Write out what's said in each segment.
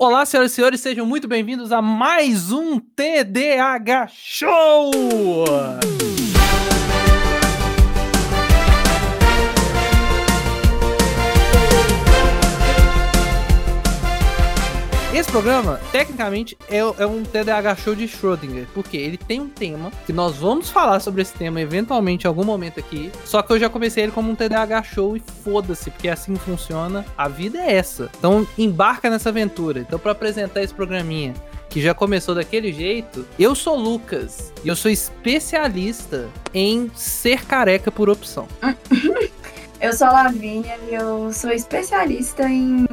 Olá, senhoras e senhores, sejam muito bem-vindos a mais um TDAH Show! Esse programa, tecnicamente, é, é, um TDAH show de Schrödinger, porque ele tem um tema, que nós vamos falar sobre esse tema eventualmente em algum momento aqui, só que eu já comecei ele como um TDAH show e foda-se, porque é assim funciona, a vida é essa. Então embarca nessa aventura. Então para apresentar esse programinha, que já começou daquele jeito, eu sou Lucas e eu sou especialista em ser careca por opção. Eu sou a Lavínia e eu sou especialista em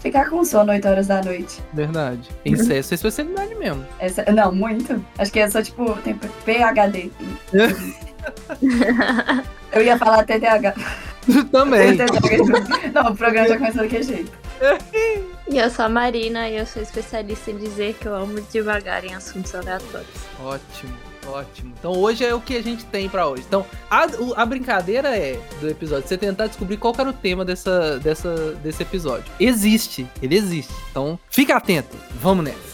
ficar com sono 8 horas da noite. Verdade. Isso é sua especialidade mesmo. Essa, não, muito. Acho que eu sou tipo, tem PHD. eu ia falar TDAH. Também. não, o programa já começou daquele jeito. E eu sou a Marina e eu sou especialista em dizer que eu amo devagar em assuntos aleatórios. Ótimo. Ótimo. Então hoje é o que a gente tem para hoje. Então a, a brincadeira é do episódio você tentar descobrir qual era o tema dessa, dessa, desse episódio. Existe, ele existe. Então fica atento. Vamos nessa.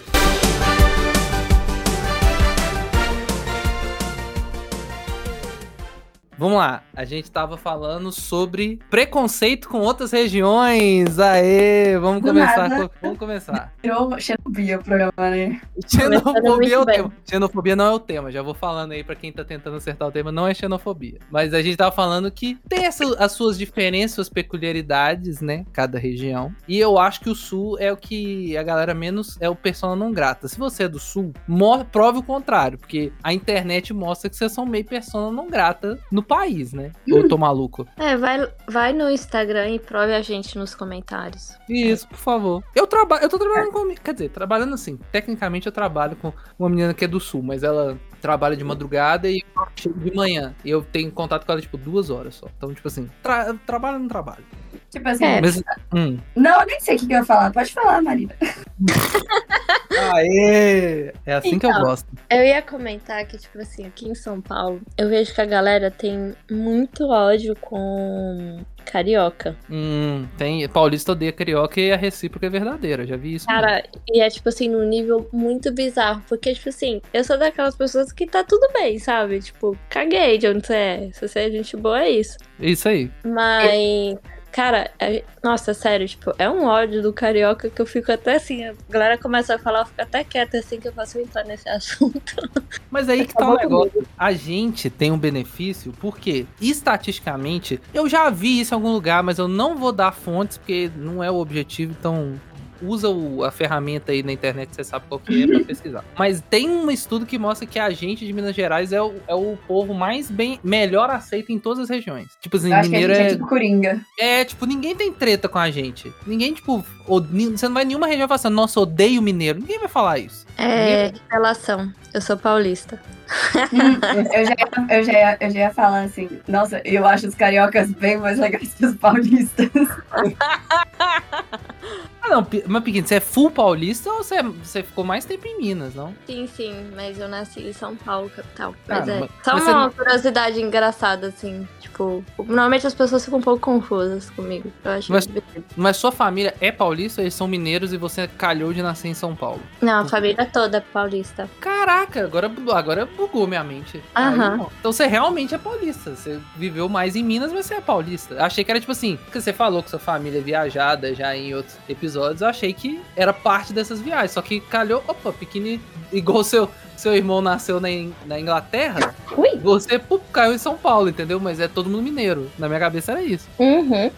Vamos lá, a gente tava falando sobre preconceito com outras regiões. Aê, vamos começar. Com, vamos começar. Virou xenofobia o programa, né? Xenofobia é o tema. Xenofobia não é o tema, já vou falando aí pra quem tá tentando acertar o tema, não é xenofobia. Mas a gente tava falando que tem essa, as suas diferenças, suas peculiaridades, né? Cada região. E eu acho que o sul é o que a galera menos é o persona não grata. Se você é do sul, prove o contrário, porque a internet mostra que vocês são meio persona não grata no país, né? Ou tô maluco? É, vai, vai no Instagram e prove a gente nos comentários. Isso, por favor. Eu trabalho, eu tô trabalhando com, quer dizer, trabalhando assim. Tecnicamente eu trabalho com uma menina que é do sul, mas ela trabalha de madrugada e chega de manhã. E eu tenho contato com ela, tipo, duas horas só. Então, tipo assim, tra trabalho no trabalho. Tipo assim. É. Mas, hum. Não, eu nem sei o que, que eu ia falar. Pode falar, Marina. Aê! É assim então, que eu então, gosto. Eu ia comentar que, tipo assim, aqui em São Paulo, eu vejo que a galera tem muito ódio com carioca. Hum, tem. Paulista odeia carioca e a recíproca é verdadeira, já vi isso. Cara, mesmo. e é tipo assim, num nível muito bizarro. Porque, tipo assim, eu sou daquelas pessoas que tá tudo bem, sabe? Tipo, caguei de onde você é. Se você é gente boa, é isso. Isso aí. Mas. Cara, é, nossa, sério, tipo, é um ódio do carioca que eu fico até assim, a galera começa a falar, eu fico até quieta assim que eu faço entrar nesse assunto. Mas aí que tá o negócio. A gente tem um benefício, porque estatisticamente, eu já vi isso em algum lugar, mas eu não vou dar fontes, porque não é o objetivo, então usa o, a ferramenta aí na internet, você sabe qual que é pra pesquisar. Mas tem um estudo que mostra que a gente de Minas Gerais é o, é o povo mais bem, melhor aceito em todas as regiões. Tipo assim, Acho mineiro é, é tipo Coringa. É, tipo, ninguém tem treta com a gente. Ninguém, tipo, você não vai em nenhuma região e fala assim, nossa, odeio mineiro. Ninguém vai falar isso. É, ninguém... relação. Eu sou paulista. Eu, já, eu, já ia, eu já ia falar assim, nossa, eu acho os cariocas bem mais legais que os paulistas. ah, não, mas pequeno, você é full paulista ou você, é, você ficou mais tempo em Minas, não? Sim, sim, mas eu nasci em São Paulo, capital. Mas ah, é mas, só mas uma você... curiosidade engraçada, assim, tipo, normalmente as pessoas ficam um pouco confusas comigo. Eu acho mas, mas sua família é paulista, eles são mineiros e você calhou de nascer em São Paulo? Não, a família toda é paulista. Caraca, agora, agora bugou minha mente. Uhum. então você realmente é paulista. Você viveu mais em Minas, mas você é paulista. Achei que era tipo assim, porque você falou que sua família é viajada já em outros episódios, eu achei que era parte dessas viagens. Só que calhou, opa, pequenininho, igual seu, seu irmão nasceu na, na Inglaterra, Ui. você pô, caiu em São Paulo, entendeu? Mas é todo mundo mineiro. Na minha cabeça era isso. Uhum.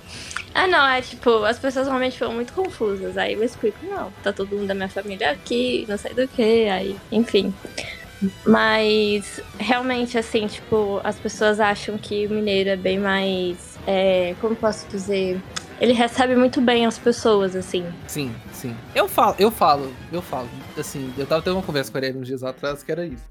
Ah, não, é tipo, as pessoas realmente ficam muito confusas. Aí eu explico, não, tá todo mundo da minha família aqui, não sei do que, aí, enfim. Mas realmente, assim, tipo, as pessoas acham que o mineiro é bem mais. É, como posso dizer? Ele recebe muito bem as pessoas, assim. Sim, sim. Eu falo, eu falo, eu falo. Assim, eu tava tendo uma conversa com ele uns dias atrás que era isso.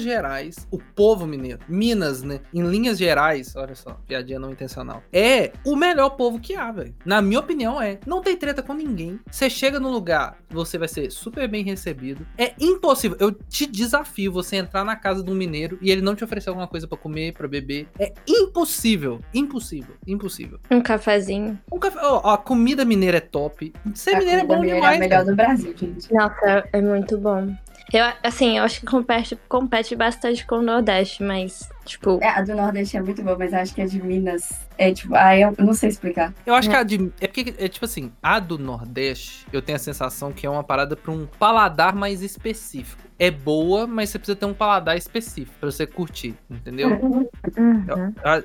Gerais, o povo mineiro, Minas, né? Em linhas gerais, olha só, piadinha não intencional, é o melhor povo que há, velho. Na minha opinião, é. Não tem treta com ninguém. Você chega no lugar, você vai ser super bem recebido. É impossível. Eu te desafio você entrar na casa de um mineiro e ele não te oferecer alguma coisa para comer, para beber. É impossível. Impossível. Impossível. Um cafezinho. Um café. ó, a comida mineira é top. Ser A mineiro é bom mineira demais. É a melhor do Brasil, gente. Nossa, é muito bom. Eu, assim, eu acho que compete, compete bastante com o Nordeste, mas, tipo, É, a do Nordeste é muito boa, mas acho que a de Minas é tipo. Ah, eu não sei explicar. Eu acho que a de. É porque, é tipo assim, a do Nordeste, eu tenho a sensação que é uma parada pra um paladar mais específico. É boa, mas você precisa ter um paladar específico pra você curtir, entendeu? uhum.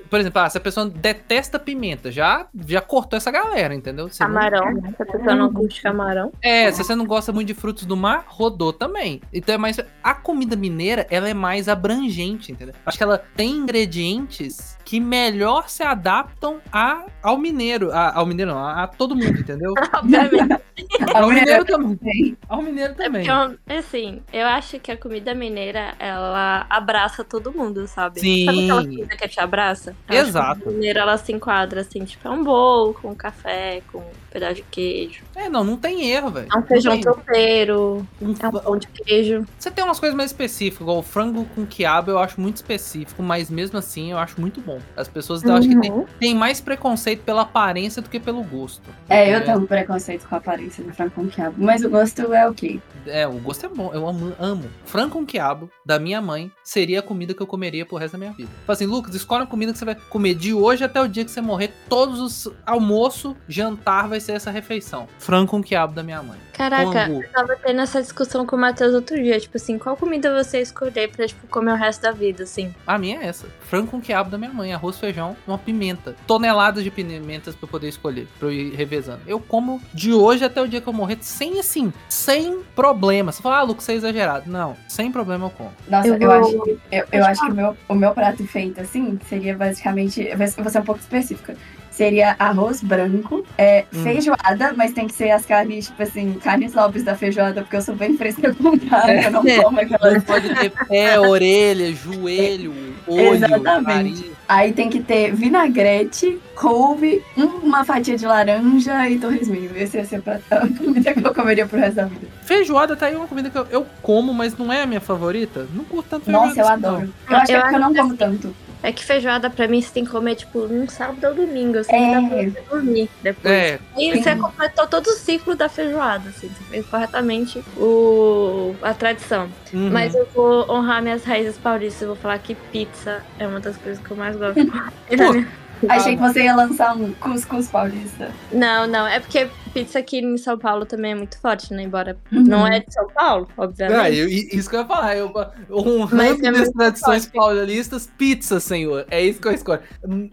Por exemplo, ah, se a pessoa detesta pimenta, já, já cortou essa galera, entendeu? Você não- camarão, né? Se a pessoa não curte camarão. É, se você não gosta muito de frutos do mar, rodou também. Então é mais. A comida mineira, ela é mais abrangente, entendeu? Acho que ela tem ingredientes que melhor se adaptam a, ao mineiro. A- ao mineiro não, a, a todo mundo, entendeu? Obviamente. Ao mineiro também. Ao mineiro também. Então, assim, eu acho que a comida mineira, ela abraça todo mundo, sabe? Sim. Sabe aquela comida que te abraça? Eu Exato. A comida mineira, ela se enquadra, assim, tipo, é um bolo com café, com pedaço de queijo. É, não, não tem erro, velho. É um feijão tropeiro, Um- é um pão de queijo. Você tem umas coisas mais específicas, igual o frango com quiabo, eu acho muito específico, mas mesmo assim eu acho muito bom. As pessoas eu acho que tem, Uhum. tem mais preconceito pela aparência do que pelo gosto. É, eu Porque- tenho um preconceito com a aparência do frango com quiabo. Mas o gosto é ok. É, o gosto é bom, eu amo, amo. Frango com quiabo da minha mãe seria a comida que eu comeria pro resto da minha vida. Fala assim, Lucas, escolhe uma comida que você vai comer de hoje até o dia que você morrer. Todos os almoço, jantar vai ser essa refeição. Frango com quiabo da minha mãe. Caraca, eu tava tendo essa discussão com o Matheus outro dia. Tipo assim, qual comida você escolher pra, tipo, comer o resto da vida, assim? A minha é essa. Frango com quiabo da minha mãe, arroz, feijão, uma pimenta. Toneladas de pimentas pra eu poder escolher, pra eu ir revezando. Eu como de hoje até o dia que eu morrer, sem assim, sem problema. Você fala, ah, Lucas, você é exagerado. Não, sem problema eu como. Nossa, Eu eu, vou- acho que, eu, eu acho que o meu, o meu prato feito assim seria basicamente. Eu vou ser um pouco específica. Seria arroz branco, é, Hum. feijoada, mas tem que ser as carnes, tipo assim, carnes nobres da feijoada, porque eu sou bem fresca com carne, eu não É. como aquelas. Pode ter pé, orelha, joelho, olho, Exatamente. nariz. Aí tem que ter vinagrete, couve, uma fatia de laranja e torresminho. Esse ia ser a comida que eu comeria pro resto da vida. Feijoada tá aí uma comida que eu, eu como, mas não é a minha favorita. Não curto tanto feijoada. Nossa, eu assim, não. adoro. Eu acho que é Eu porque eu não acho como tanto. É que feijoada, pra mim, você tem que comer, tipo, num sábado ou domingo, assim, É. dá pra você dormir depois. É, E você completou todo o ciclo da feijoada, assim, você fez corretamente o... a tradição. uhum. Mas eu vou honrar minhas raízes paulistas, eu vou falar que pizza é uma das coisas que eu mais gosto. Achei que você ia lançar um cuscuz paulista. Não, não, é porque pizza aqui em São Paulo também é muito forte, né? Embora Uhum. não é de São Paulo, obviamente. Ah, eu- i- isso que eu ia falar. Eu, honrando Mas é minhas muito tradições forte. paulistas, pizza, senhor. É isso que eu escolho.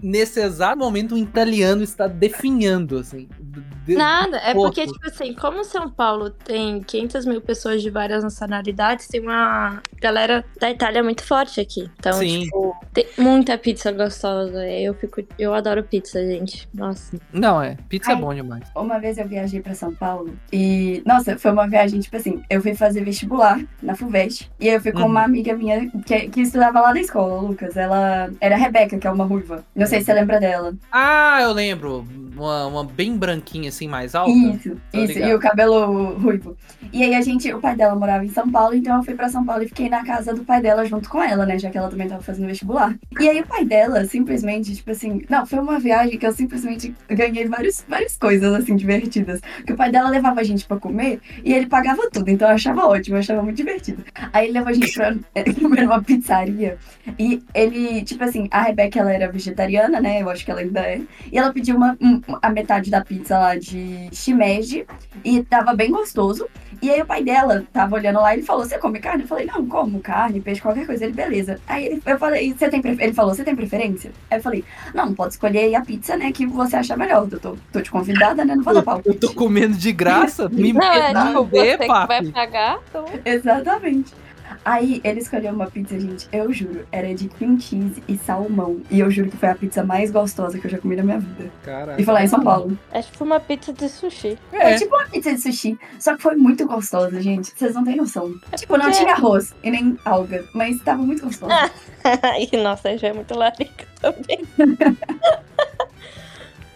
Nesse exato momento, um italiano está definhando, assim. de- Nada, é porque, tipo assim, como São Paulo tem 500 mil pessoas de várias nacionalidades, tem uma galera da Itália muito forte aqui. Então, Sim. tipo, tem muita pizza gostosa. Eu fico, eu adoro pizza, gente. Nossa. Não, é. Pizza é Ai. bom demais. Uma vez eu viajei pra São Paulo e, nossa, foi uma viagem, tipo assim, eu fui fazer vestibular na FUVEST e aí eu fui com Uhum. uma amiga minha que, que estudava lá na escola, Lucas. Ela era a Rebeca, que é uma ruiva. Não sei se você lembra dela. Ah, eu lembro. Uma, uma bem branquinha, assim, mais alta. Isso, Tô isso, ligado. e o cabelo ruivo. E aí a gente, o pai dela morava em São Paulo, então eu fui pra São Paulo e fiquei na casa do pai dela junto com ela, né? Já que ela também tava fazendo vestibular. E aí o pai dela, simplesmente, tipo assim, não, foi uma viagem que eu simplesmente ganhei vários, várias coisas, assim, divertidas. Que o pai dela levava a gente pra comer e ele pagava tudo, então eu achava ótimo, eu achava muito divertido. Aí ele levou a gente pra comer numa pizzaria e ele, tipo assim, a Rebeca, ela era vegetariana, né? Eu acho que ela ainda é. E ela pediu uma, um- a metade da pizza lá de shimeji e tava bem gostoso. E aí o pai dela tava olhando lá e ele falou: Você come carne? Eu falei: Não, como carne, peixe, qualquer coisa. Ele, beleza. Aí ele, eu falei: Você tem prefer-" Ele falou: Você tem preferência? Aí eu falei: Não, pode escolher aí a pizza, né? Que você achar melhor. Eu tô, tô te convidada, né? Não vou dar pau. Eu tô comendo de graça. Me Não, é me tipo, você que papi. vai pagar, então... Exatamente. Aí ele escolheu uma pizza, gente, eu juro, era de cream cheese e salmão. E eu juro que foi a pizza mais gostosa que eu já comi na minha vida. Caraca. E foi lá em São Paulo. É tipo uma pizza de sushi. É. É, tipo uma pizza de sushi, só que foi muito gostosa, gente. Vocês não têm noção. Tipo, não tinha arroz e nem alga, mas tava muito gostoso. Ai, nossa, já é muito larica também.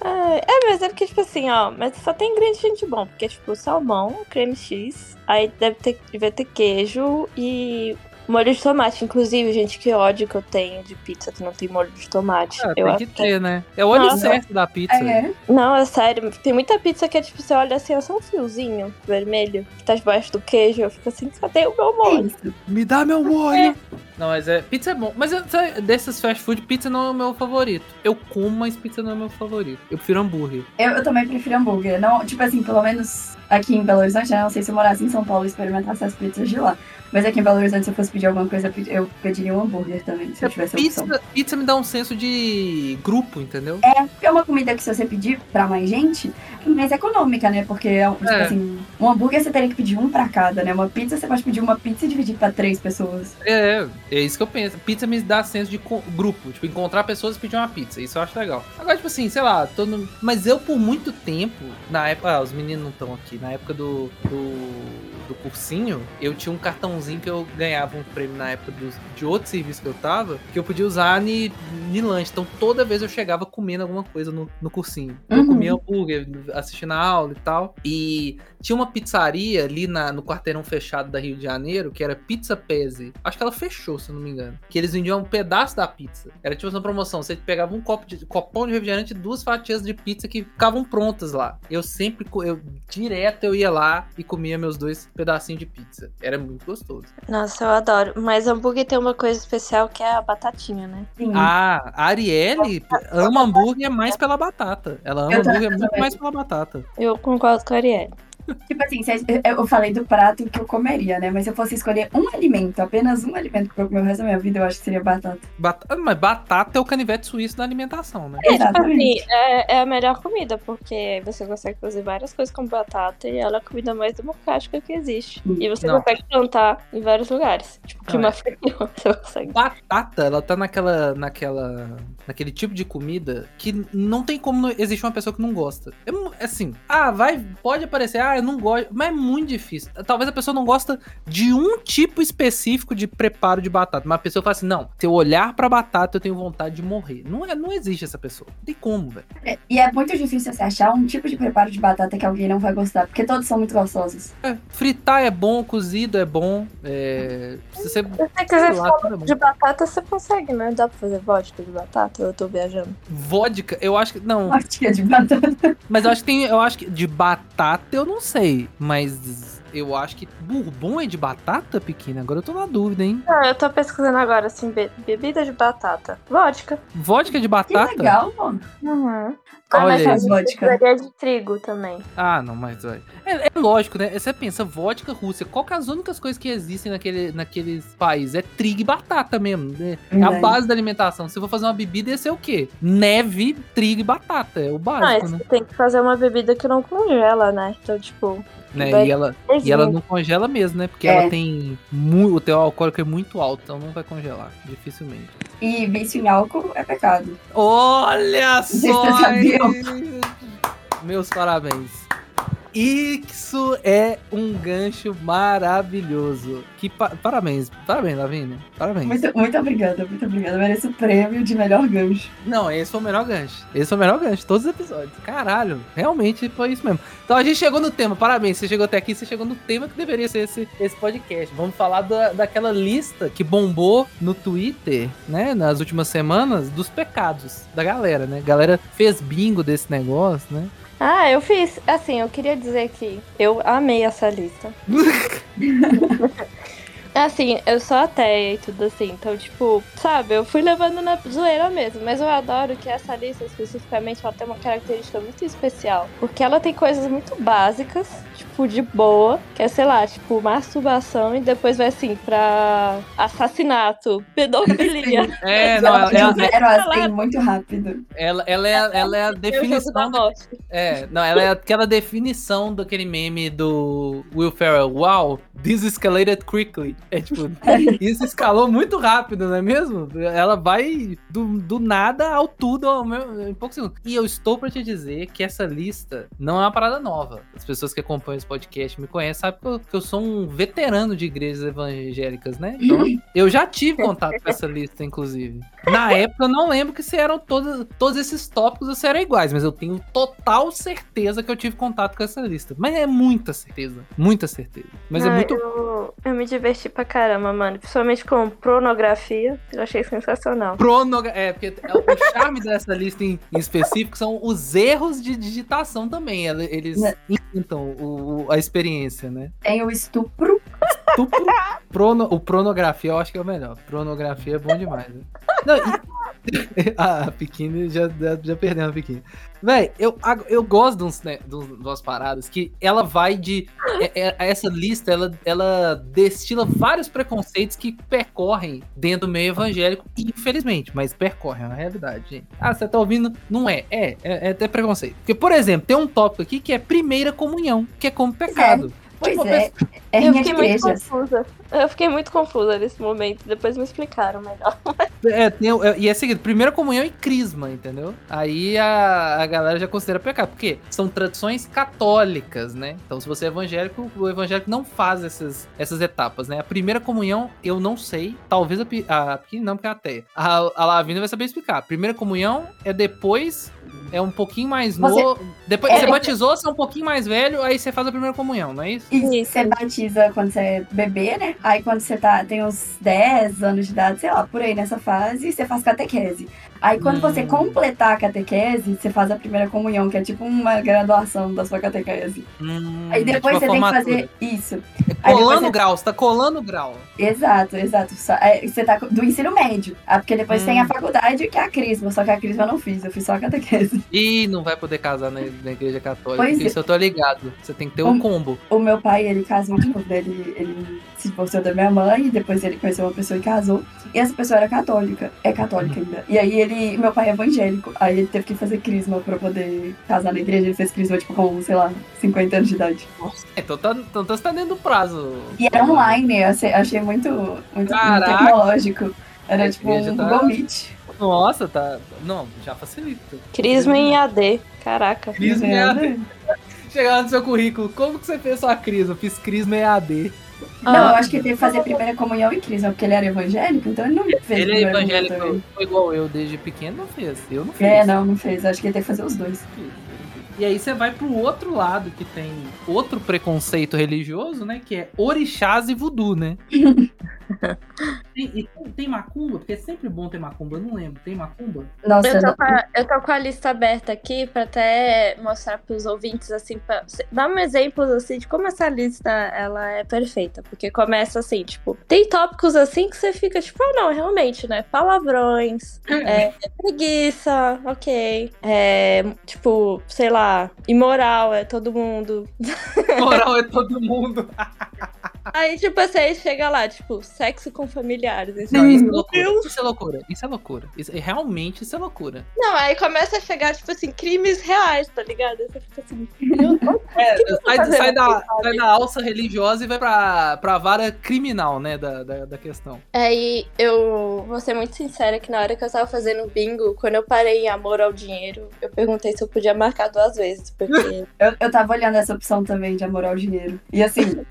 É, mas é porque, tipo assim, ó, mas só tem ingrediente bom, porque, tipo, salmão, creme X, aí deve ter, deve ter queijo e molho de tomate. Inclusive, gente, que ódio que eu tenho de pizza que não tem molho de tomate. Ah, eu tem que ter, né? É o olho Nossa. certo da pizza. É, Não, é sério, tem muita pizza que é tipo, você olha assim, é só um fiozinho vermelho que tá debaixo do queijo, eu fico assim, cadê o meu é molho? isso. Me dá meu molho. Não, mas é. Pizza é bom. Mas sabe, desses fast food, pizza não é o meu favorito. Eu como, mas pizza não é o meu favorito. Eu prefiro hambúrguer. Eu, eu também prefiro hambúrguer. Não, tipo assim, pelo menos aqui em Belo Horizonte, né? Não sei se eu morasse em São Paulo e experimentasse as pizzas de lá. Mas aqui em Belo Horizonte, se eu fosse pedir alguma coisa, eu pedi- eu pediria um hambúrguer também, se eu tivesse a opção. Pizza, pizza me dá um senso de grupo, entendeu? É uma comida que se você pedir pra mais gente, é mais econômica, né? Porque, tipo É. assim, um hambúrguer você teria que pedir um pra cada, né? Uma pizza você pode pedir uma pizza e dividir pra três pessoas. É, é isso que eu penso. Pizza me dá senso de grupo. Tipo, encontrar pessoas e pedir uma pizza. Isso eu acho legal. Agora, tipo assim, sei lá, tô no... Mas eu, por muito tempo, na época. Ah, os meninos não estão aqui. Na época do, do. do cursinho, eu tinha um cartãozinho que eu ganhava um prêmio na época dos- de outro serviço que eu tava, que eu podia usar ni, ni lanche. Então toda vez eu chegava comendo alguma coisa no, no cursinho. Eu Uhum. comia hambúrguer, assistindo a aula e tal. E tinha uma pizzaria ali na, no quarteirão fechado da Rio de Janeiro, que era Pizza Pese. Acho que ela fechou, se eu não me engano. Que eles vendiam um pedaço da pizza. Era tipo uma promoção. Você pegava um copo de copão de refrigerante e duas fatias de pizza que ficavam prontas lá. Eu sempre, eu direto eu ia lá e comia meus dois pedacinhos de pizza. Era muito gostoso. Nossa, eu adoro. Mas hambúrguer tem uma coisa especial que é a batatinha, né? Sim. Ah, a Arielle ama hambúrguer mais pela batata. Ela ama hambúrguer muito mais pela batata. Eu concordo com a Arielle. Tipo assim, eu falei do prato que eu comeria, né? Mas se eu fosse escolher um alimento, apenas um alimento pra eu comer o resto da minha vida, eu acho que seria batata. Batata, mas batata é o canivete suíço da alimentação, né? É, tipo Exatamente. assim, é, é a melhor comida, porque você consegue fazer várias coisas com batata e ela é a comida mais democrática que existe. E você Não. consegue plantar em vários lugares. Tipo, clima é. frio, você consegue. Batata, ela tá naquela, naquela, naquele tipo de comida que não tem como existir uma pessoa que não gosta. É assim, ah, vai, pode aparecer, ah, eu não gosto, mas é muito difícil. Talvez a pessoa não gosta de um tipo específico de preparo de batata, mas a pessoa fala assim, não, se eu olhar pra batata eu tenho vontade de morrer. Não, é, não existe essa pessoa. Não tem como, velho. É, E é muito difícil você achar um tipo de preparo de batata que alguém não vai gostar, porque todos são muito gostosos. É, fritar é bom, cozido é bom, é, se você, quiser lá, é de batata, você consegue, né? Dá pra fazer vodka de batata? Eu tô viajando. Vodka, eu acho que, não, Fatia de batata. Mas eu acho que tem. Eu acho que de batata eu não sei. Mas eu acho que bourbon é de batata pequena. Agora eu tô na dúvida, hein? Não, eu tô pesquisando agora, assim, be- bebida de batata. Vodka. Vodka de Que batata? legal, mano. Uhum. Olha mas Vodka. De trigo também. Ah, não, mas vai. É, é lógico, né? Você pensa, vodka Rússia, qual que é as únicas coisas que existem naquele, naqueles países? É trigo e batata mesmo. né? É a base da alimentação. Se eu for fazer uma bebida, ia ser o quê? Neve, trigo e batata. É o básico, você né? tem que fazer uma bebida que não congela, né? Então, tipo. né? E, ela, e ela não congela mesmo, né? Porque É. ela tem. mu- o teu alcoólico é muito alto, então não vai congelar. Dificilmente. E vício em álcool é pecado. Olha só! Meus parabéns. Isso é um gancho maravilhoso. Que pa- parabéns, parabéns, Lavínia. Parabéns. Muito, muito obrigada, muito obrigada. Mereço o prêmio de melhor gancho. Não, esse foi o melhor gancho. Esse foi o melhor gancho todos os episódios. Caralho, realmente foi isso mesmo. Então a gente chegou no tema. Parabéns, você chegou até aqui, você chegou no tema que deveria ser esse, esse podcast. Vamos falar da, daquela lista que bombou no Twitter, né, nas últimas semanas, dos pecados da galera, né? A galera fez bingo desse negócio, né? Ah, eu fiz. Assim, eu queria dizer que eu amei essa lista. Assim, eu sou ateia e tudo assim, então, tipo, sabe, eu fui levando na zoeira mesmo, mas eu adoro que essa lista especificamente ela tem uma característica muito especial, porque ela tem coisas muito básicas, tipo, de boa, que é, sei lá, tipo, masturbação e depois vai assim pra assassinato, pedofilia. É, não, ela, de ela, zero a 100 muito rápido. ela, ela é, ela é a da definição. do- morte. É, não, ela é aquela definição daquele meme do Will Ferrell. Wow, this escalated quickly. É tipo, isso escalou muito rápido, não é mesmo? Ela vai do, do nada ao tudo ao meu, em poucos segundos. E eu estou para te dizer que essa lista não é uma parada nova. As pessoas que acompanham esse podcast me conhecem, sabem que eu, que eu sou um veterano de igrejas evangélicas, né? Então, eu já tive contato com essa lista, inclusive. Na época, eu não lembro que se eram todos, todos esses tópicos ou se eram iguais, mas eu tenho total certeza que eu tive contato com essa lista. Mas é muita certeza. Muita certeza. Mas é Não, muito. Eu, eu me diverti pra caramba, mano. Principalmente com pornografia. Eu achei sensacional. Pronoga... É, porque é o charme dessa lista em, em específico são os erros de digitação também. Ele- Eles inventam o- o- a experiência, né? Tem o estupro. Estupro, prono, o pronografia eu acho que é o melhor. Pronografia é bom demais. Né? Não, e- a Pequine já, já, perdeu a Pequine. Véi, eu, eu gosto de, uns, né, de umas paradas que ela vai de. é- é- essa lista, ela, ela destila vários preconceitos que percorrem dentro do meio evangélico, infelizmente, mas percorrem, é uma realidade, gente. Ah, você tá ouvindo? Não é. É, é, é até preconceito. Porque, por exemplo, tem um tópico aqui que é primeira comunhão, que é como pecado. Pois Tipo, é. É eu rinha de fiquei muito confusa. Eu fiquei muito confusa nesse momento. Depois me explicaram melhor. É, tem, o- é, e é seguido, primeira comunhão e crisma, entendeu? Aí a, a galera já considera pecado, porque são tradições católicas, né? Então, se você é evangélico, o evangélico não faz essas, essas etapas, né? A primeira comunhão, eu não sei, talvez a, a Pequena não, porque é ateia. A, a Lavina vai saber explicar. A primeira comunhão é depois, é um pouquinho mais Você- novo. Depois é- você batizou, você é um pouquinho mais velho, aí você faz a primeira comunhão, não é isso? E Isso. você batiza quando você é bebê, né? Aí quando você tá, tem uns 10 anos de idade, sei lá, por aí nessa fase, você faz catequese. Aí quando Hum. você completar a catequese, você faz a primeira comunhão, que é tipo uma graduação da sua catequese. Hum, Aí é depois tipo a você tem que formatura. fazer isso. Depois Colando você- grau, você tá colando grau. Exato, exato. É, você tá do ensino médio. Ah, porque depois Hum. tem a faculdade, que é a Crisma. Só que a Crisma eu não fiz, eu fiz só a catequese. E não vai poder casar na, na igreja católica. Pois é. Isso eu tô ligado. Você tem que ter o Hum. combo. O meu pai, ele casou, tipo, ele, ele se divorciou da minha mãe, e depois ele conheceu uma pessoa e casou. E essa pessoa era católica, é católica ainda. E aí ele, meu pai é evangélico, aí ele teve que fazer crisma pra poder casar na igreja. Ele fez crisma, tipo, com, sei lá, 50 anos de idade. Nossa. Então, tá, então você tá dentro do prazo. E era online, eu achei, achei muito, muito, muito tecnológico. Era tipo um tá- Google Meet. Nossa, tá. Não, já facilita. Crisma em AD. Caraca. Crisma É, EAD. Chegar no seu currículo, como que você fez sua crisma? Eu fiz crisma EAD. Não, Ah. eu acho que ele teve que fazer primeira comunhão em crisma, porque ele era evangélico, então ele não fez Ele é comunhão evangélico, foi igual eu desde pequeno, não fez. Eu não fiz. É, não, não fez. Acho que ele teve que fazer os dois. E aí você vai pro outro lado que tem outro preconceito religioso, né? Que é orixás e voodoo, né? tem, e tem, tem macumba? Porque é sempre bom ter macumba, eu não lembro. Tem macumba? Nossa, Eu tô, não- com a, eu tô com a lista aberta aqui pra até mostrar pros ouvintes, assim, pra dar um exemplo, assim, de como essa lista, ela é perfeita. Porque começa assim, tipo, tem tópicos assim que você fica, tipo, ah, não, realmente, né? Palavrões, é, preguiça, ok. É, tipo, sei lá, imoral é todo mundo. Moral é todo mundo. Aí, tipo assim, aí chega lá, tipo, sexo com familiares. assim, Não, isso é loucura. Deus. Isso é loucura. Isso é loucura. Isso, realmente isso é loucura. Não, aí começa a chegar, tipo assim, crimes reais, tá ligado? Aí você fica assim, meu Deus. É, sai, sai da, sai da alça religiosa e vai pra, pra vara criminal, né? Da, da, da questão. Aí eu vou ser muito sincera que na hora que eu tava fazendo bingo, quando eu parei em amor ao dinheiro, eu perguntei se eu podia marcar duas vezes, porque. Eu, eu tava olhando essa opção também de amor ao dinheiro. E assim,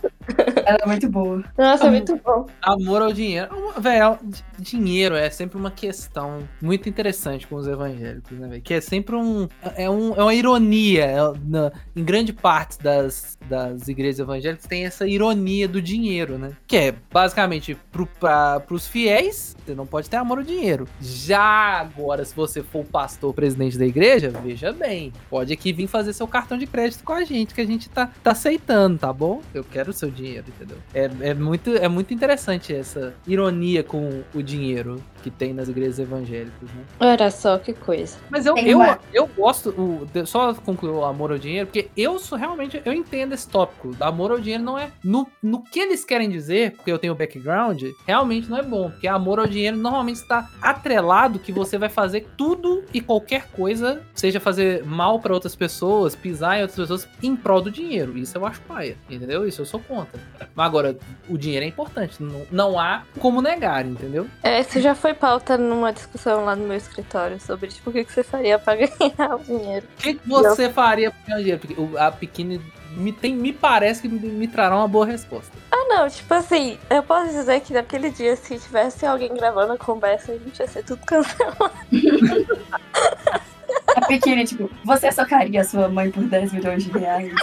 ela é muito boa. Nossa, muito bom. Amor ao dinheiro. Velho, dinheiro é sempre uma questão muito interessante com os evangélicos, né, velho? Que é sempre um. É, um, é uma ironia. é, na- em grande parte das, das igrejas evangélicas tem essa ironia do dinheiro, né? Que é basicamente pro, pra, pros fiéis, você não pode ter amor ao dinheiro. Já agora, se você for o pastor presidente da igreja, veja bem. Pode aqui vir fazer seu cartão de crédito com a gente, que a gente tá, tá aceitando, tá bom? Eu quero o seu dinheiro, entendeu? É, é, muito, é muito interessante essa ironia com o dinheiro que tem nas igrejas evangélicas, né? Olha só que coisa. Mas eu, eu, uma- eu gosto, o, de- só concluir o amor ao dinheiro, porque eu sou realmente, eu entendo esse tópico. Amor ao dinheiro não é. No, no que eles querem dizer, porque eu tenho background, realmente não é bom. Porque amor ao dinheiro normalmente está atrelado que você vai fazer tudo e qualquer coisa, seja fazer mal pra outras pessoas, pisar em outras pessoas, em prol do dinheiro. Isso eu acho paia, entendeu? Isso eu sou contra. Mas agora, o dinheiro é importante. Não, não há como negar, entendeu? É, isso já foi pauta numa discussão lá no meu escritório sobre tipo, o que, que você faria pra ganhar o dinheiro. O que, que você faria pra ganhar dinheiro? Porque o- a pequena me, tem, me parece que me, me trará uma boa resposta. Ah, não, tipo assim, eu posso dizer que naquele dia, se tivesse alguém gravando a conversa, a gente ia ser tudo cancelado. A pequena, tipo, você socaria a sua mãe por 10 milhões de reais?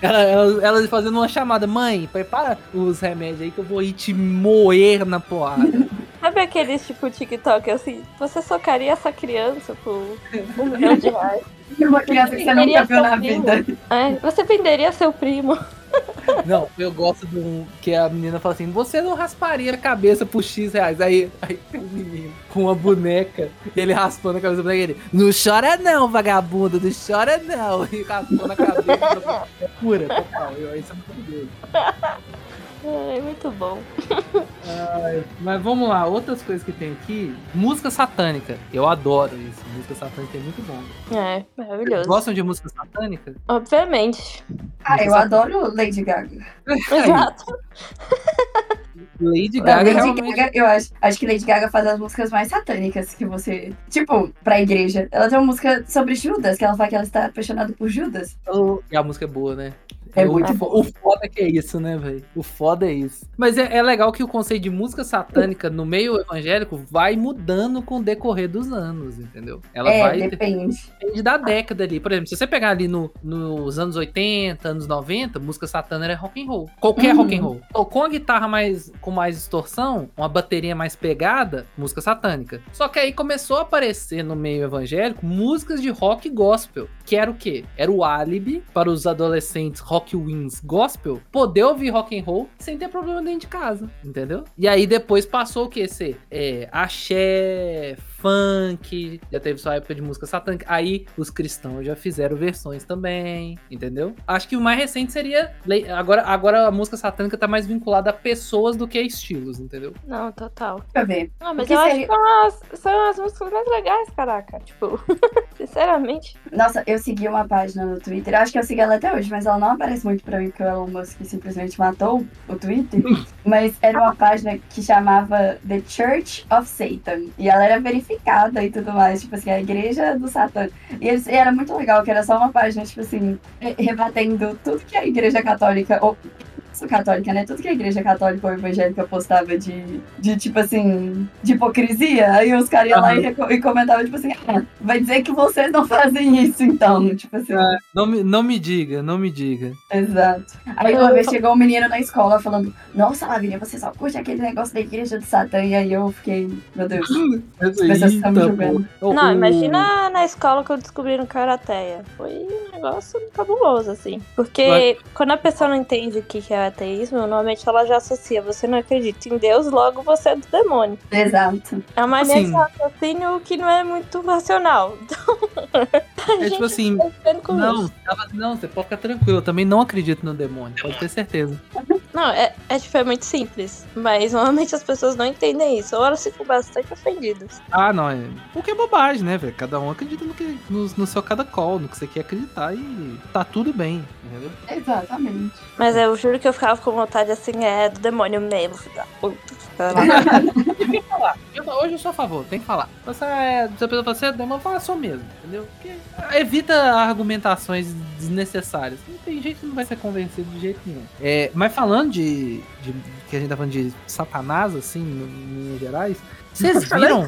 Ela, ela, ela fazendo uma chamada, mãe, prepara os remédios aí que eu vou ir te moer na porrada. Sabe aqueles tipo TikTok assim? Você socaria essa criança por um milhão de reais? Uma criança que você nunca viu na vida. É, você venderia seu primo. Não, eu gosto de um que a menina fala assim: você não rasparia a cabeça por X reais. Aí, aí tem um menino com uma boneca e ele raspando a cabeça da boneca. Ele, não chora não, vagabundo, não chora não. E raspando a cabeça. É pura, total. Eu, isso é muito doido. É muito bom. Mas vamos lá, outras coisas que tem aqui. Música satânica. Eu adoro isso. Música satânica é muito bom. É, maravilhoso. Gostam de música satânica? Obviamente. Ah, eu adoro Lady Gaga. Exato. Lady Gaga Lady realmente. Gaga, eu acho, acho que Lady Gaga faz as músicas mais satânicas que você. Tipo, pra igreja. Ela tem uma música sobre Judas, que ela fala que ela está apaixonada por Judas. E a música é boa, né? É o, muito fo- O foda é que é isso, né, velho? O foda é isso. Mas é, é legal que o conceito de música satânica no meio evangélico vai mudando com o decorrer dos anos, entendeu? Ela é, vai depende. depende da década ali. Por exemplo, se você pegar ali no, nos anos 80, anos 90, música satânica é rock and roll. Qualquer Uhum. rock and roll. Ou com a guitarra mais com mais distorção, uma bateria mais pegada, música satânica. Só que aí começou a aparecer no meio evangélico músicas de rock gospel, que era o quê? Era o álibi para os adolescentes rock wins gospel poder ouvir rock and roll sem ter problema dentro de casa, entendeu? E aí depois passou o que ser é, axé, funk, já teve sua época de música satânica. Aí os cristãos já fizeram versões também, entendeu? Acho que o mais recente seria. Agora, agora a música satânica tá mais vinculada a pessoas do que a estilos, entendeu? Não, total. Eu ver. Não, mas eu seria- acho que são as, são as músicas mais legais, caraca. Tipo, sinceramente. Nossa, eu segui uma página no Twitter. Eu acho que eu sigo ela até hoje, mas ela não aparece muito pra mim, porque o Elon Musk simplesmente matou o Twitter. mas era uma página que chamava The Church of Satan. E ela era verificada e tudo mais, tipo assim, a igreja do Satã. E, eles- e era muito legal, que era só uma página, tipo assim, re- rebatendo tudo que a igreja católica. Ou, sou católica, né? Tudo que a igreja católica ou evangélica postava de, de tipo assim, de hipocrisia. Aí os caras iam lá e, e comentavam, tipo assim, ah, vai dizer que vocês não fazem isso, então. Tipo assim, Não me, não me diga, não me diga. exato. Aí uma vez chegou um menino na escola falando, nossa, Lavínia, você só curte aquele negócio da igreja do Satã. E aí eu fiquei, meu Deus. pessoas estão me julgando. Não, imagina na escola que eu descobri no Karateia. Foi um negócio cabuloso, assim. Porque quando a pessoa não entende o que é ateísmo, normalmente ela já associa. Você não acredita em Deus, logo você é do demônio. Exato. É uma linha Assim. de raciocínio que não é muito racional. Então, a É gente tipo assim, tá não, não, você pode ficar tranquilo. Eu também não acredito no demônio, pode ter certeza. Não, é, é, tipo, é muito simples. Mas normalmente as pessoas não entendem isso. Ou elas ficam bastante ofendidas. Ah, não, é. O que é bobagem, né, velho? Cada um acredita no, que, no, no seu cada call, no que você quer acreditar e tá tudo bem, entendeu? Exatamente. Mas eu juro que eu ficava com vontade assim, é do demônio mesmo. Ficava lá. Tem que falar. Eu- hoje eu sou a favor, tem que falar. Você é, se a pessoa fala, você é demônio, fala sou mesmo, entendeu? Porque evita argumentações desnecessárias. Não tem gente que não vai ser convencido de jeito nenhum. É, mas falando de, de- que a gente tá falando de Satanás, assim, em Minas Gerais, vocês viram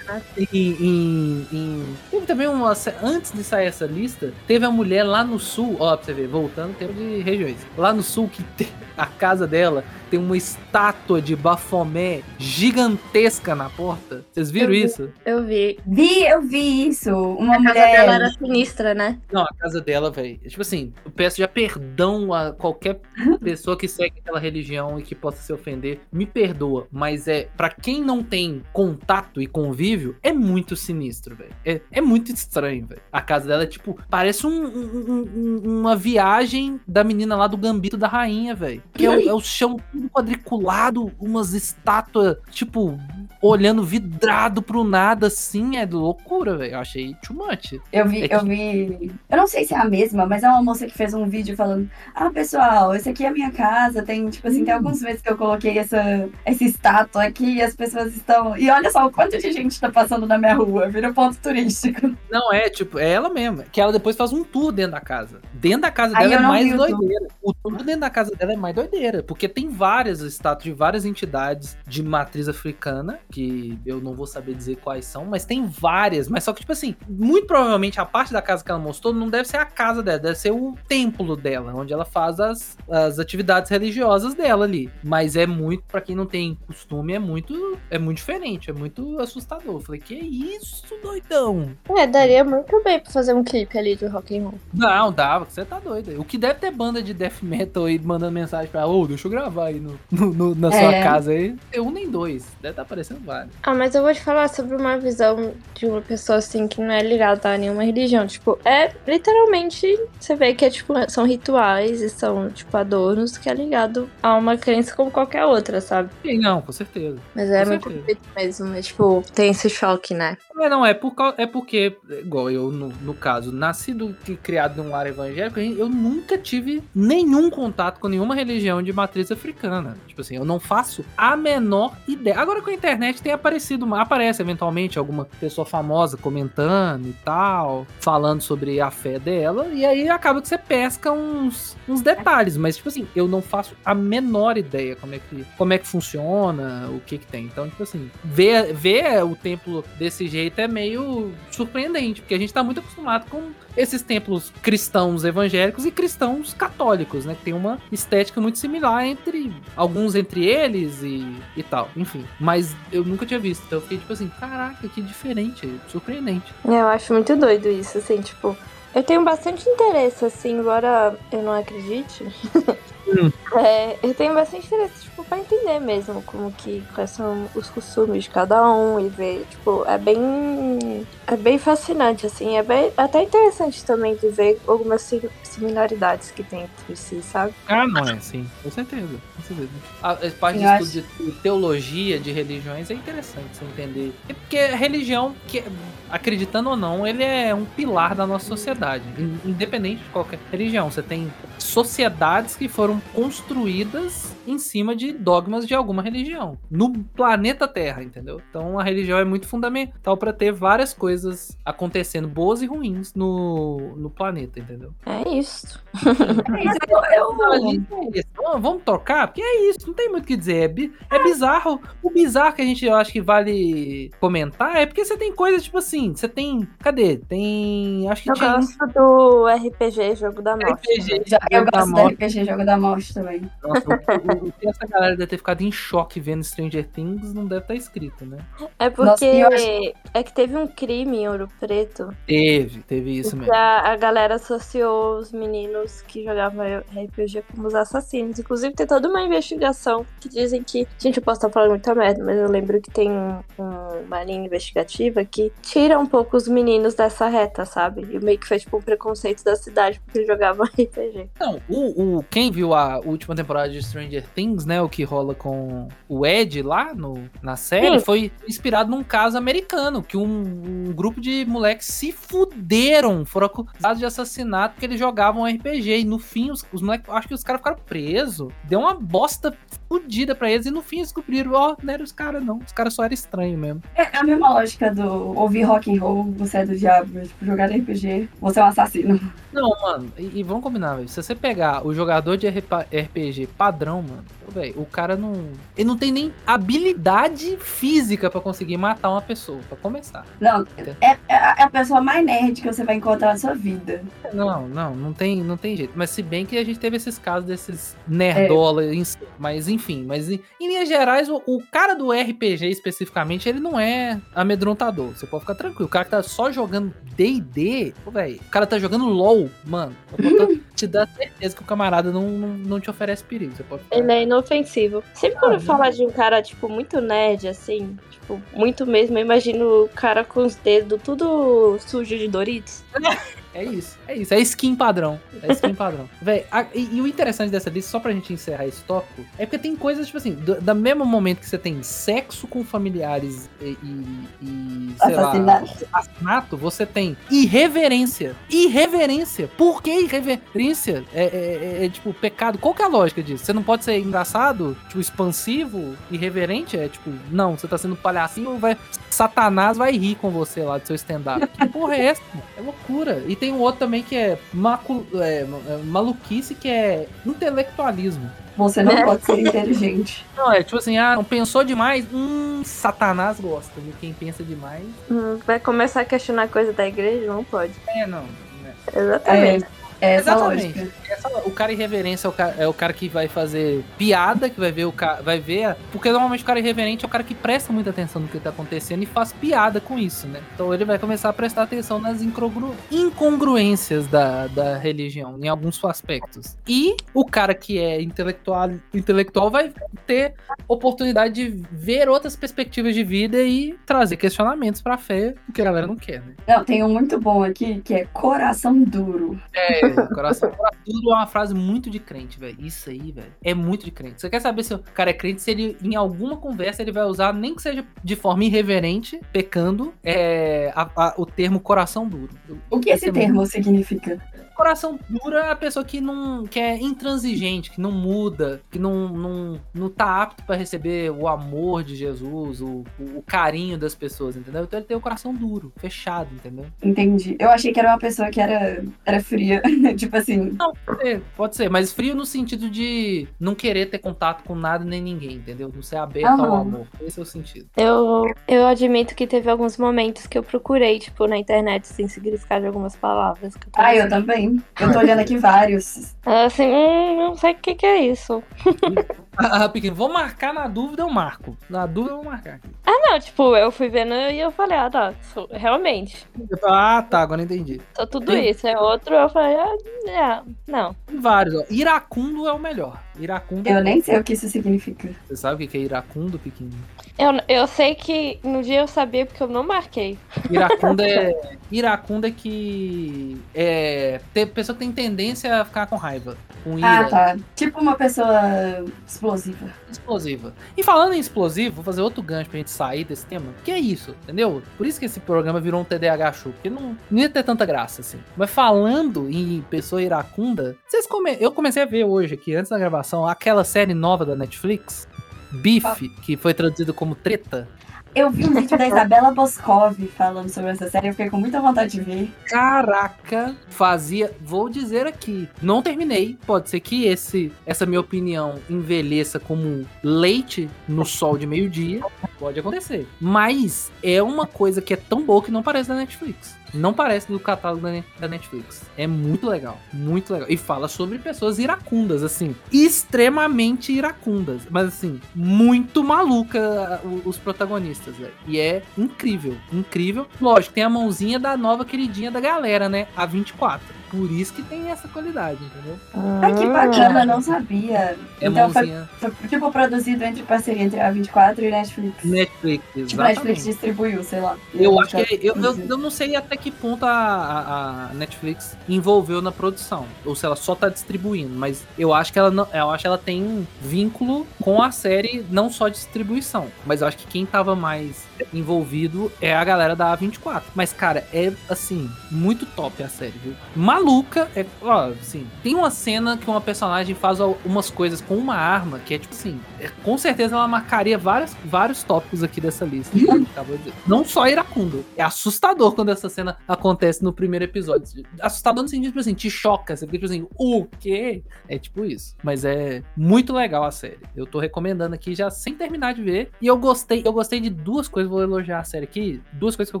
em, em- em- Teve também uma. Antes de sair essa lista, teve a mulher lá no sul, ó, pra você ver, voltando tempo de regiões. Lá no sul, que tem- a casa dela tem uma estátua de Bafomé gigantesca na porta. Vocês viram Eu vi. isso? Eu vi. Vi, eu vi isso. Uma A casa mulher. dela era sinistra, né? Não, a casa dela, velho. Tipo assim, eu peço já perdão a qualquer pessoa que segue aquela religião e que possa se ofender. Me perdoa, mas é para quem não tem contato e convívio, é muito sinistro, velho. É, é muito estranho, velho. A casa dela é tipo, parece um- um- um- uma viagem da menina lá do Gambito da Rainha, velho. É, o- é o chão quadriculado, umas estátuas, tipo, olhando vidrado pro nada, assim, é loucura, velho. Eu achei too much. Eu vi, É que- eu vi. Eu não sei se é a mesma, mas é uma moça que fez um vídeo falando: Ah, pessoal, esse aqui é a minha casa. Tem, tipo assim, tem Hum. alguns meses que eu coloquei essa, esse estátua aqui e as pessoas estão. E olha só o quanto de gente tá passando na minha rua, vira ponto turístico. Não, é tipo, é ela mesma. Que ela depois faz um tour dentro da casa. Dentro da casa Aí dela eu é mais doideira. O tour dentro da casa dela é mais doideira. Porque tem várias estátuas de várias entidades de matriz africana. Que eu não vou saber dizer quais são, mas tem várias. Mas só que, tipo assim, muito provavelmente a parte da casa que ela mostrou não deve ser a casa dela, deve ser o templo dela, onde ela faz as, as atividades religiosas dela ali. Mas é muito, pra quem não tem costume, é muito, é muito diferente, é muito assustador. Eu falei, que isso, doidão? É, daria muito bem pra fazer um clipe ali do rock and roll. Não, dava, você tá doido. O que deve ter banda de death metal aí mandando mensagem pra, ô, deixa eu gravar aí no, no- no- na sua É. casa aí. É um nem dois, deve estar aparecendo Ah, mas eu vou te falar sobre uma visão de uma pessoa assim que não é ligada a nenhuma religião. Tipo, é literalmente você vê que é tipo, são rituais e são tipo adornos que é ligado a uma crença como qualquer outra, sabe? Sim, não, com certeza. Mas é Com muito bonito mesmo, é tipo, tem esse choque, né? É, não, é, por, é porque, igual eu, no, no caso, nascido e criado num lar evangélico, eu nunca tive nenhum contato com nenhuma religião de matriz africana. Tipo assim, eu não faço a menor ideia. Agora com a internet tem aparecido, aparece eventualmente alguma pessoa famosa comentando e tal, falando sobre a fé dela, e aí acaba que você pesca uns, uns detalhes, mas tipo assim, eu não faço a menor ideia como é que, como é que funciona, o que que tem. Então, tipo assim, ver, ver o templo desse jeito é meio surpreendente, porque a gente tá muito acostumado com esses templos cristãos evangélicos e cristãos católicos, né? Que tem uma estética muito similar entre alguns entre eles e, e tal. Enfim, mas eu nunca tinha visto. Então eu fiquei tipo assim, caraca, que diferente, surpreendente. Eu acho muito doido isso, assim, tipo. Eu tenho bastante interesse, assim, embora eu não acredite. Hum. É, eu tenho bastante interesse, tipo, pra entender mesmo como que quais são os costumes de cada um e ver, tipo, é bem. É bem fascinante, assim, é bem, até interessante também de ver algumas si- similaridades que tem entre si, sabe? Ah, não é, sim, com certeza. Com certeza. A, a parte de estudo de teologia de religiões é interessante você entender. É porque a religião, que, acreditando ou não, ele é um pilar da nossa sociedade. in- Independente de qualquer religião. Você tem sociedades que foram construídas em cima de dogmas de alguma religião. No planeta Terra, entendeu? Então a religião é muito fundamental para ter várias coisas acontecendo, boas e ruins, no, no planeta, entendeu? É isso. É isso, eu, eu- gente é. Vamos- trocar? Porque é isso, não tem muito o que dizer. É, é bizarro. O bizarro que a gente eu acho que vale comentar é porque você tem coisas tipo assim. Você tem. Cadê? Tem. Acho que Eu tinha. gosto do RPG, Jogo da Morte. RPG, já- eu Jogo da gosto do Morte. RPG Jogo da Morte também. Nossa, o, o- que essa galera deve ter ficado em choque vendo Stranger Things não deve estar escrito, né? É porque Nossa, acho- é que teve um crime em Ouro Preto Teve, teve isso mesmo. a, a galera associou os meninos que jogavam RPG como os assassinos. Inclusive tem toda uma investigação que dizem que. Gente, eu posso estar falando muita merda, mas eu lembro que tem um- um- uma linha investigativa que tira um pouco os meninos dessa reta, sabe? E meio que foi tipo um preconceito da cidade porque jogavam RPG. Não, o, o, quem viu a última temporada de Stranger Things, né? O que rola com o Ed lá no, na série, Sim. foi inspirado num caso americano, que um, um grupo de moleques se fuderam, foram acusados de assassinato porque eles jogavam RPG. E no fim, os, os moleques, acho que os caras ficaram presos. Deu uma bosta fudida pra eles. E no fim descobriram, ó, não eram os caras, não. Os caras só eram estranhos mesmo. É a mesma lógica do ouvir rock and roll, você é do diabo, tipo, jogar RPG, você é um assassino. Não, mano, e, e vamos combinar, velho. Se você pegar o jogador de RP RPG padrão, mano, velho, o cara não. Ele não tem nem habilidade física pra conseguir matar uma pessoa, pra começar. Não, é, é a é a pessoa mais nerd que você vai encontrar na sua vida. Não, não, não tem, não tem jeito. Mas se bem que a gente teve esses casos desses nerdola, em si, mas enfim, mas em, em linhas gerais, o, o cara do RPG especificamente, ele não é amedrontador. Você pode ficar tranquilo. O cara que tá só jogando D&D, velho, o cara tá jogando LoL, mano, eu tô- te dá certeza que o camarada não, não, não te oferece perigo. Você pode ficar... Ele é inofensivo. Sempre quando Ah, fala de um cara, tipo, muito nerd, assim, tipo, muito mesmo, eu imagino o cara com os dedos tudo sujo de Doritos. É isso, é isso. É skin padrão. É skin padrão. Véi, a- e, e o interessante dessa lista, só pra gente encerrar esse tópico, é porque tem coisas, tipo assim, do, da mesmo momento que você tem sexo com familiares e, e, e, sei lá, Assassinato. assassinato, você tem irreverência. Irreverência. Por que irreverência? É, é- é- é, tipo pecado. Qual que é a lógica disso? Você não pode ser engraçado, tipo, expansivo, irreverente? É tipo, não, você tá sendo palhacinho, vai. Satanás vai rir com você lá do seu stand-up. Que porra é essa? É loucura. E tem um outro também que é, macu- é, é, maluquice, que é intelectualismo. Você não pode ser inteligente. Não, é tipo assim, ah, não pensou demais? Hum, Satanás gosta de quem pensa demais. Hum, Vai começar a questionar coisa da igreja? Não pode. É, não. né? Exatamente. É essa a Exatamente. Essa- o cara irreverência é o cara, é o cara que vai fazer piada, que vai ver o cara. Vai ver. a- Porque normalmente o cara irreverente é o cara que presta muita atenção no que tá acontecendo e faz piada com isso, né? Então ele vai começar a prestar atenção nas incongru- incongruências da, da religião, em alguns aspectos. E o cara que é intelectual, intelectual vai ter oportunidade de ver outras perspectivas de vida e trazer questionamentos pra fé, o que a galera não quer, né? Não, tem um muito bom aqui que é coração duro. É, coração, coração duro é uma frase muito de crente, velho. Isso aí, velho, é muito de crente. Você quer saber se o cara é crente, se ele, em alguma conversa, ele vai usar, nem que seja de forma irreverente, pecando, é, a- a- o termo coração duro. O que Esse esse é termo significa? Coração duro é a pessoa que não que é intransigente, que não muda, que não, não, não tá apto pra receber o amor de Jesus, o, o, o carinho das pessoas, entendeu? Então ele tem o coração duro, fechado, entendeu? Entendi. Eu achei que era uma pessoa que era, era fria. tipo assim, Pode ser, pode ser, mas frio no sentido de não querer ter contato com nada nem ninguém, entendeu? Não ser aberto ao Aham. amor. Esse é o sentido. Eu, eu admito que teve alguns momentos que eu procurei, tipo, na internet, sem significado de algumas palavras. Que eu tô ah, eu assim, também. Eu tô olhando aqui vários. assim, hum, não sei o que, que é isso. Ah, pequeno, vou marcar na dúvida, eu marco. Na dúvida, eu vou marcar aqui. Não, tipo, eu fui vendo e eu falei, ah, tá, isso- realmente. Ah, tá, agora entendi. Só tudo Tem- isso. É outro, eu falei, ah, é, não. Tem vários, ó. Iracundo é o melhor. Iracundo. Eu nem sei o que isso significa. Você sabe o que é iracundo, pequeno? Eu, eu sei que no dia eu sabia porque eu não marquei. Iracundo é. Iracundo é que. É. Tem pessoa que tem tendência a ficar com raiva. Com ira. Ah, tá. Tipo uma pessoa explosiva. explosiva. E falando em explosivo, vou fazer outro gancho pra gente sair desse tema. Que é isso, entendeu? Por isso que esse programa virou um TDAH show, porque não, não ia ter tanta graça, assim. Mas falando em pessoa iracunda, vocês come... eu comecei a ver hoje aqui, antes da gravação, aquela série nova da Netflix, Bife, que foi traduzido como Treta. Eu vi um vídeo da Isabela Boscov falando sobre essa série, eu fiquei com muita vontade de ver. Caraca, fazia. Vou dizer aqui, não terminei. Pode ser que esse, essa minha opinião envelheça como leite no sol de meio-dia. Pode acontecer. Mas é uma coisa que é tão boa que não parece da Netflix. Não parece do catálogo da Ne- da Netflix. É muito legal. Muito legal. E fala sobre pessoas iracundas, assim. Extremamente iracundas. Mas, assim, muito maluca os protagonistas, velho. E é incrível. Incrível. Lógico, tem a mãozinha da nova queridinha da galera, né? A 24. Por isso que tem essa qualidade, entendeu? Ah, que bacana, não sabia. É então foi, foi tipo produzido entre parceria entre a 24 e Netflix. Netflix, Tipo, a. Netflix distribuiu, sei lá. Eu acho que é- eu, eu, eu não sei até que ponto a, a- a Netflix envolveu na produção. Ou se ela só tá distribuindo. Mas eu acho que ela não. Eu acho que ela tem um vínculo com a série, não só distribuição. Mas eu acho que quem tava mais envolvido é a galera da A24. Mas, cara, é assim, muito top a série, viu? Maluca, é. Ó, assim, tem uma cena que uma personagem faz umas coisas com uma arma que é tipo assim. É- com certeza ela marcaria vários, vários tópicos aqui dessa lista. de dizer. Não só iracundo. É assustador quando essa cena acontece no primeiro episódio. Assustador no sentido, tipo assim, te choca. Você fica tipo assim, o quê? É tipo isso. Mas é muito legal a série. Eu tô recomendando aqui já sem terminar de ver. E eu gostei, eu gostei de duas coisas, vou elogiar a série aqui. Duas coisas que eu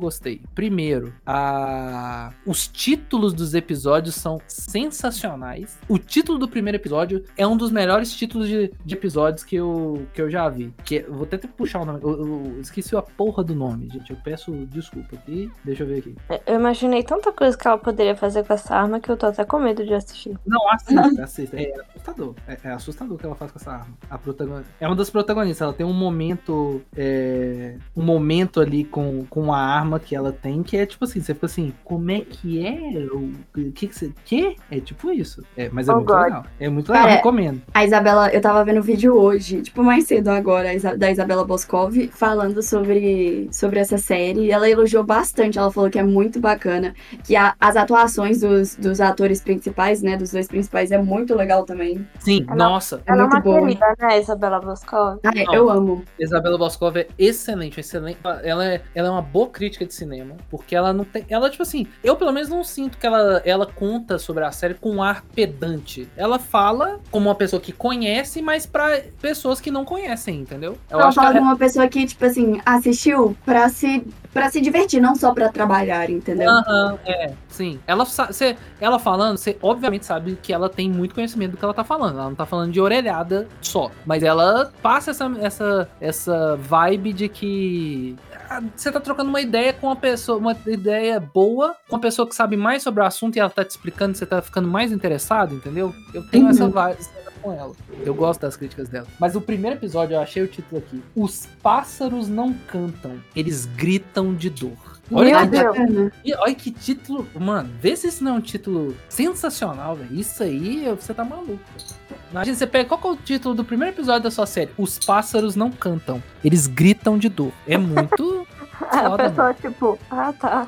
gostei. Primeiro, a... os títulos dos episódios são sensacionais. O título do primeiro episódio é um dos melhores títulos de, de episódios que eu, que eu já vi. Que é- vou até puxar o nome. Eu, eu esqueci a porra do nome, gente. Eu peço desculpa aqui. Deixa eu ver aqui. Eu imaginei tanta coisa que ela poderia fazer com essa arma que eu tô até com medo de assistir. Não, assista, assista. É assustador. É, é assustador o que ela faz com essa arma. A protagonista. É uma das protagonistas. Ela tem um momento. é, um momento ali com, com a arma que ela tem que é tipo assim: você fica assim, como é que é? O que que você. Que? É tipo isso. É, mas é Oh, muito God. legal. É muito legal, Cara, recomendo. A Isabela, eu tava vendo um vídeo hoje, tipo mais cedo agora, da Isabela Boscov, falando sobre, sobre essa série. Ela elogiou bastante, ela falou que é muito bacana, que a- as atuações dos, dos atores principais, né, dos dois principais, é muito legal também. Sim, Ela- nossa. É Ela é muito uma boa. querida, né, Isabela Boscov? Ai, Não. eu amo. Isabela Boscov é excelente, excelente. Ela é, ela é uma boa crítica de cinema, porque ela não tem. Ela, tipo assim, eu pelo menos não sinto que ela, ela conta sobre a série com um ar pedante. Ela fala como uma pessoa que conhece, mas pra pessoas que não conhecem, entendeu? Eu Ela acho que fala de ela- uma pessoa que, tipo assim, assistiu pra se, pra se divertir, não só pra trabalhar, entendeu? Aham, é, sim. Ela, cê- ela falando, você obviamente sabe que ela tem muito conhecimento do que ela tá falando. Ela não tá falando de orelhada só. Mas ela passa essa, essa, essa vibe de que ah, você tá trocando uma ideia com uma pessoa, uma ideia boa, com uma pessoa que sabe mais sobre o assunto e ela tá te explicando, você tá ficando mais interessado, entendeu? Eu tenho Uhum. essa vibe com ela. Eu gosto das críticas dela. Mas o primeiro episódio, eu achei o título aqui. Os pássaros não cantam, eles gritam de dor. Olha que olha que título, mano, vê se isso não é um título sensacional, velho. Isso aí, você tá maluco. Imagina, você pega, qual que é o título do primeiro episódio da sua série? Os pássaros não cantam, eles gritam de dor. É muito... A Foda, pessoa, tipo, ah, tá.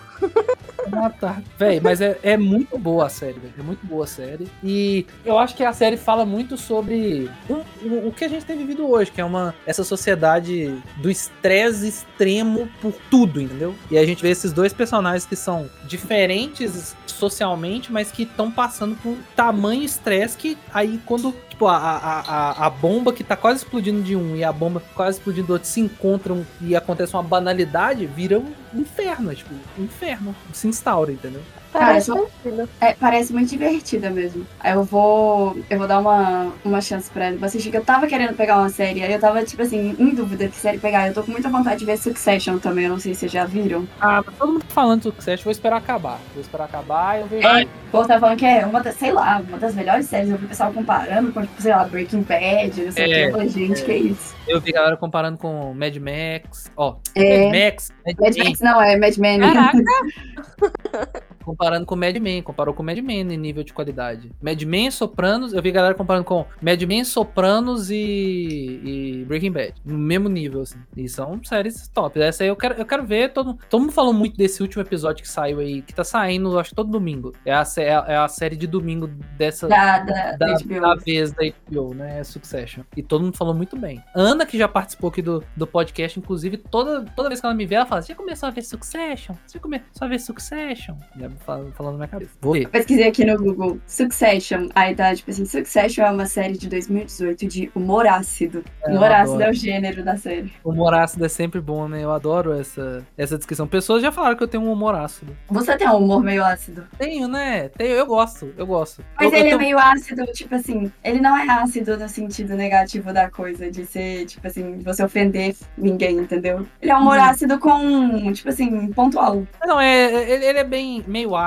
Ah, tá. Véi, mas é, é muito boa a série, velho. É muito boa a série. E eu acho que a série fala muito sobre um- o, o que a gente tem vivido hoje, que é uma essa sociedade do estresse extremo por tudo, entendeu? E a gente vê esses dois personagens que são diferentes socialmente, mas que estão passando por tamanho estresse que aí quando tipo, a, a, a, a bomba que tá quase explodindo de um e a bomba quase explodindo do outro se encontram e acontece uma banalidade, vira um inferno, é, tipo, um inferno. Se instaura, entendeu? Parece Cara. É, parece muito divertida mesmo. Aí eu vou. Eu vou dar uma, uma chance pra ela. Pra assistir, que eu tava querendo pegar uma série. Aí eu tava, tipo assim, em dúvida que série pegar. Eu tô com muita vontade de ver Succession também. Eu não sei se vocês já viram. Ah, mas todo mundo tá falando do Succession, vou esperar acabar. Vou esperar acabar e eu vejo. É, o tá falando que é uma das, sei lá, uma das melhores séries. Eu vi o pessoal comparando com, tipo, sei lá, Breaking Bad, não sei o É. que. Eu falei, gente, que isso? Eu vi galera comparando com Mad Max. Ó, É. Mad Max, Mad, Mad Max não, é Mad Men. Caraca, comparando com Mad Men, comparou com Mad Men em nível de qualidade. Mad Men, Sopranos, eu vi galera comparando com Mad Men, Sopranos e, e Breaking Bad, no mesmo nível, assim. E são séries top. Essa aí eu quero, eu quero ver, todo, todo mundo falou muito desse último episódio que saiu aí, que tá saindo, acho que todo domingo. É a, sé- é a série de domingo dessa, Da, da, da, HBO. da vez da HBO, né? Succession. E todo mundo falou muito bem. Ana, que já participou aqui do, do podcast, inclusive, toda, toda vez que ela me vê, ela fala: Você já começou a ver Succession? Você começou a ver Succession? Já fala- falando na minha cabeça. Vou ver. Pesquisei aqui no Google Succession. Aí tá, tipo assim, Succession é uma série de 2018 de humor ácido. É, humor eu ácido adoro. é o gênero da série. O humor ácido é sempre bom, né? Eu adoro essa, essa descrição. Pessoas já falaram que eu tenho um humor ácido. Você tem um humor meio ácido. Tenho, né? Tenho, eu gosto, eu gosto. Mas eu, eu ele é tenho- meio ácido, tipo assim, ele não é ácido no sentido negativo da coisa, de ser, tipo assim, de você ofender ninguém, entendeu? Ele é um humor Uhum. ácido com, tipo assim, pontual. Não, é, ele, ele é bem meio ácido,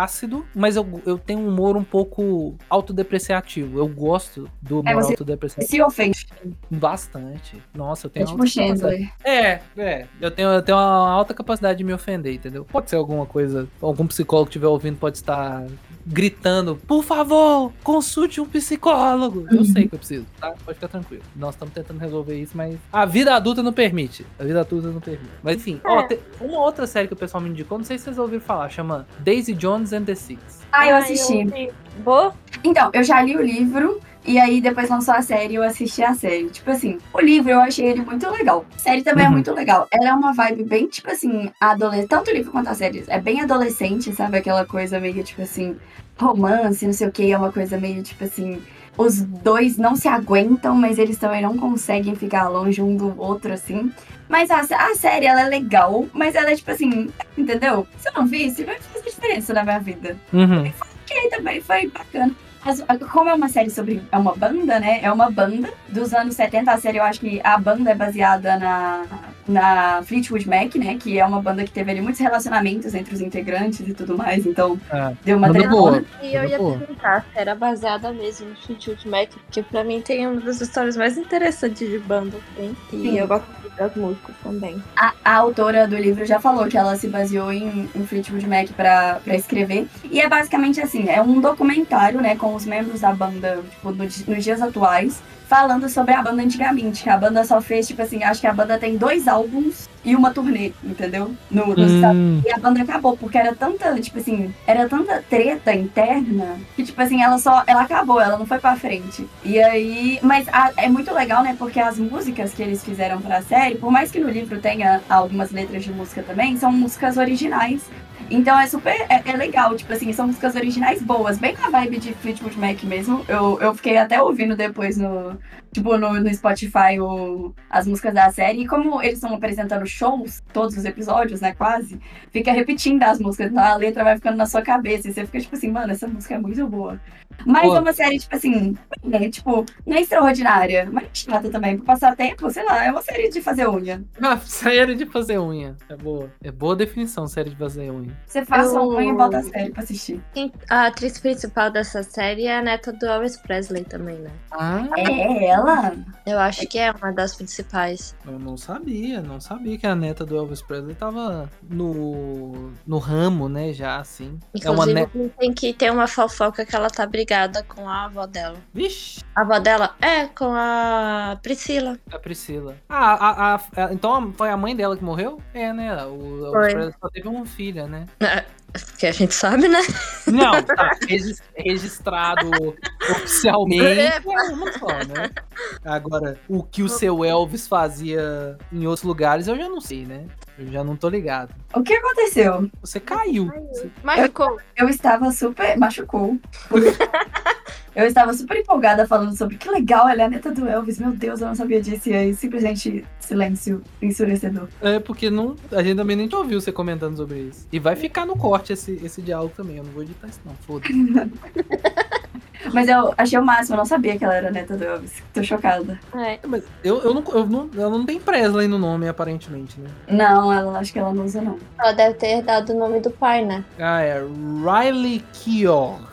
mas eu, eu tenho um humor um pouco autodepreciativo. Eu gosto do humor É, você- autodepreciativo Se ofende. bastante. Nossa, eu É tenho tipo capacidade- Chandler. É, é. Eu tenho, eu tenho uma alta capacidade de me ofender, entendeu? Pode ser alguma coisa. Algum psicólogo que estiver ouvindo pode estar gritando: Por favor, consulte um psicólogo. Eu sei que eu preciso, tá? Pode ficar tranquilo. Nós estamos tentando resolver isso, mas a vida adulta não permite. A vida adulta não permite. Mas enfim, ó, É. tem uma outra série que o pessoal me indicou, não sei se vocês ouviram falar, chama Daisy Jones and the Six. Ah, eu Ai, assisti. vi. Boa? Então, eu já li o livro. E aí, depois lançou a série e eu assisti a série. Tipo assim, o livro eu achei ele muito legal. A série também é Uhum. muito legal. Ela é uma vibe bem, tipo assim, adolescente. Tanto o livro quanto a série. É bem adolescente, sabe? Aquela coisa meio, tipo assim, romance, não sei o que. É uma coisa meio, tipo assim. Os dois não se aguentam, mas eles também não conseguem ficar longe um do outro, assim. Mas a, a série, ela é legal, mas ela é, tipo assim, entendeu? Se eu não visse, vai fazer diferença na minha vida Uhum. que aí também foi bacana. Mas, como é uma série sobre. É uma banda, né? É uma banda dos anos 70. A série, eu acho que a banda é baseada na, na Fleetwood Mac, né? Que é uma banda que teve ali muitos relacionamentos entre os integrantes e tudo mais. Então, É. deu uma boa. E eu ia perguntar se era baseada mesmo no Fleetwood Mac, porque pra mim tem uma das histórias mais interessantes de banda, assim. E Sim. eu gosto muito das músicas também. A, a autora do livro já falou que ela se baseou em, em Fleetwood Mac pra, pra escrever. E é basicamente assim, é um documentário, né, com os membros da banda, tipo, no nos dias atuais, falando sobre a banda antigamente. Que a banda só fez, tipo assim, acho que a banda tem dois álbuns e uma turnê, entendeu? No, Estados Hum, E a banda acabou, porque era tanta, tipo assim, era tanta treta interna que, tipo assim, ela só. Ela acabou, ela não foi pra frente. E aí. Mas a- é muito legal, né? Porque as músicas que eles fizeram pra série, por mais que no livro tenha algumas letras de música também, são músicas originais. Então é super. É, é legal, tipo assim, são músicas originais boas, bem na vibe de Fleetwood Mac mesmo. Eu, eu fiquei até ouvindo depois no. Tipo, no, no Spotify o, as músicas da série. E como eles estão apresentando shows, todos os episódios, né? Quase fica repetindo as músicas, então a letra vai ficando na sua cabeça. E você fica tipo assim, mano, essa música é muito boa. Mas Pô. é uma série, tipo assim, é, tipo, não é extraordinária, mas é chata também. Pra passar tempo, sei lá, é uma série de fazer unha. Ah, série de fazer unha. É boa. É boa definição, série de fazer unha. Você faz Eu- uma unha e volta a série pra assistir. A atriz principal dessa série é a neta do Elvis Presley também, né? Ah, É ela? Eu acho que é uma das principais. eu não sabia. Não sabia que a neta do Elvis Presley tava no, no ramo, né? Já assim. É uma Inclusive, neta. tem que ter uma fofoca que ela tá brigada com a avó dela. Vixe, A avó dela é com a Priscila. a Priscila. Ah, a, a- a- então foi a mãe dela que morreu? É, né? O. Presley só teve uma filha, né? Que a gente sabe, né? Não, tá regis- registrado oficialmente. É uma só, né? Agora, o que o seu Elvis fazia em outros lugares, eu já não sei, né? Eu já não tô ligado. O que aconteceu? Você caiu. Você- Machucou. Eu estava super. Machucou. Eu estava super empolgada falando sobre que legal, ela é a neta do Elvis. Meu Deus, eu não sabia disso. E aí, simplesmente, silêncio ensurecedor. É, porque não, a gente também nem te ouviu você comentando sobre isso. E vai ficar no corte esse, esse diálogo também. Eu não vou editar isso, não. Foda-se. Mas eu achei o máximo, eu não sabia que ela era a neta do Elvis. Tô chocada. É. Mas eu, eu, não, eu, não, eu não tenho Presley no nome, aparentemente, né? Não, ela acho que ela não usa, não. Ela deve ter dado o nome do pai, né? Ah, é Riley Keough.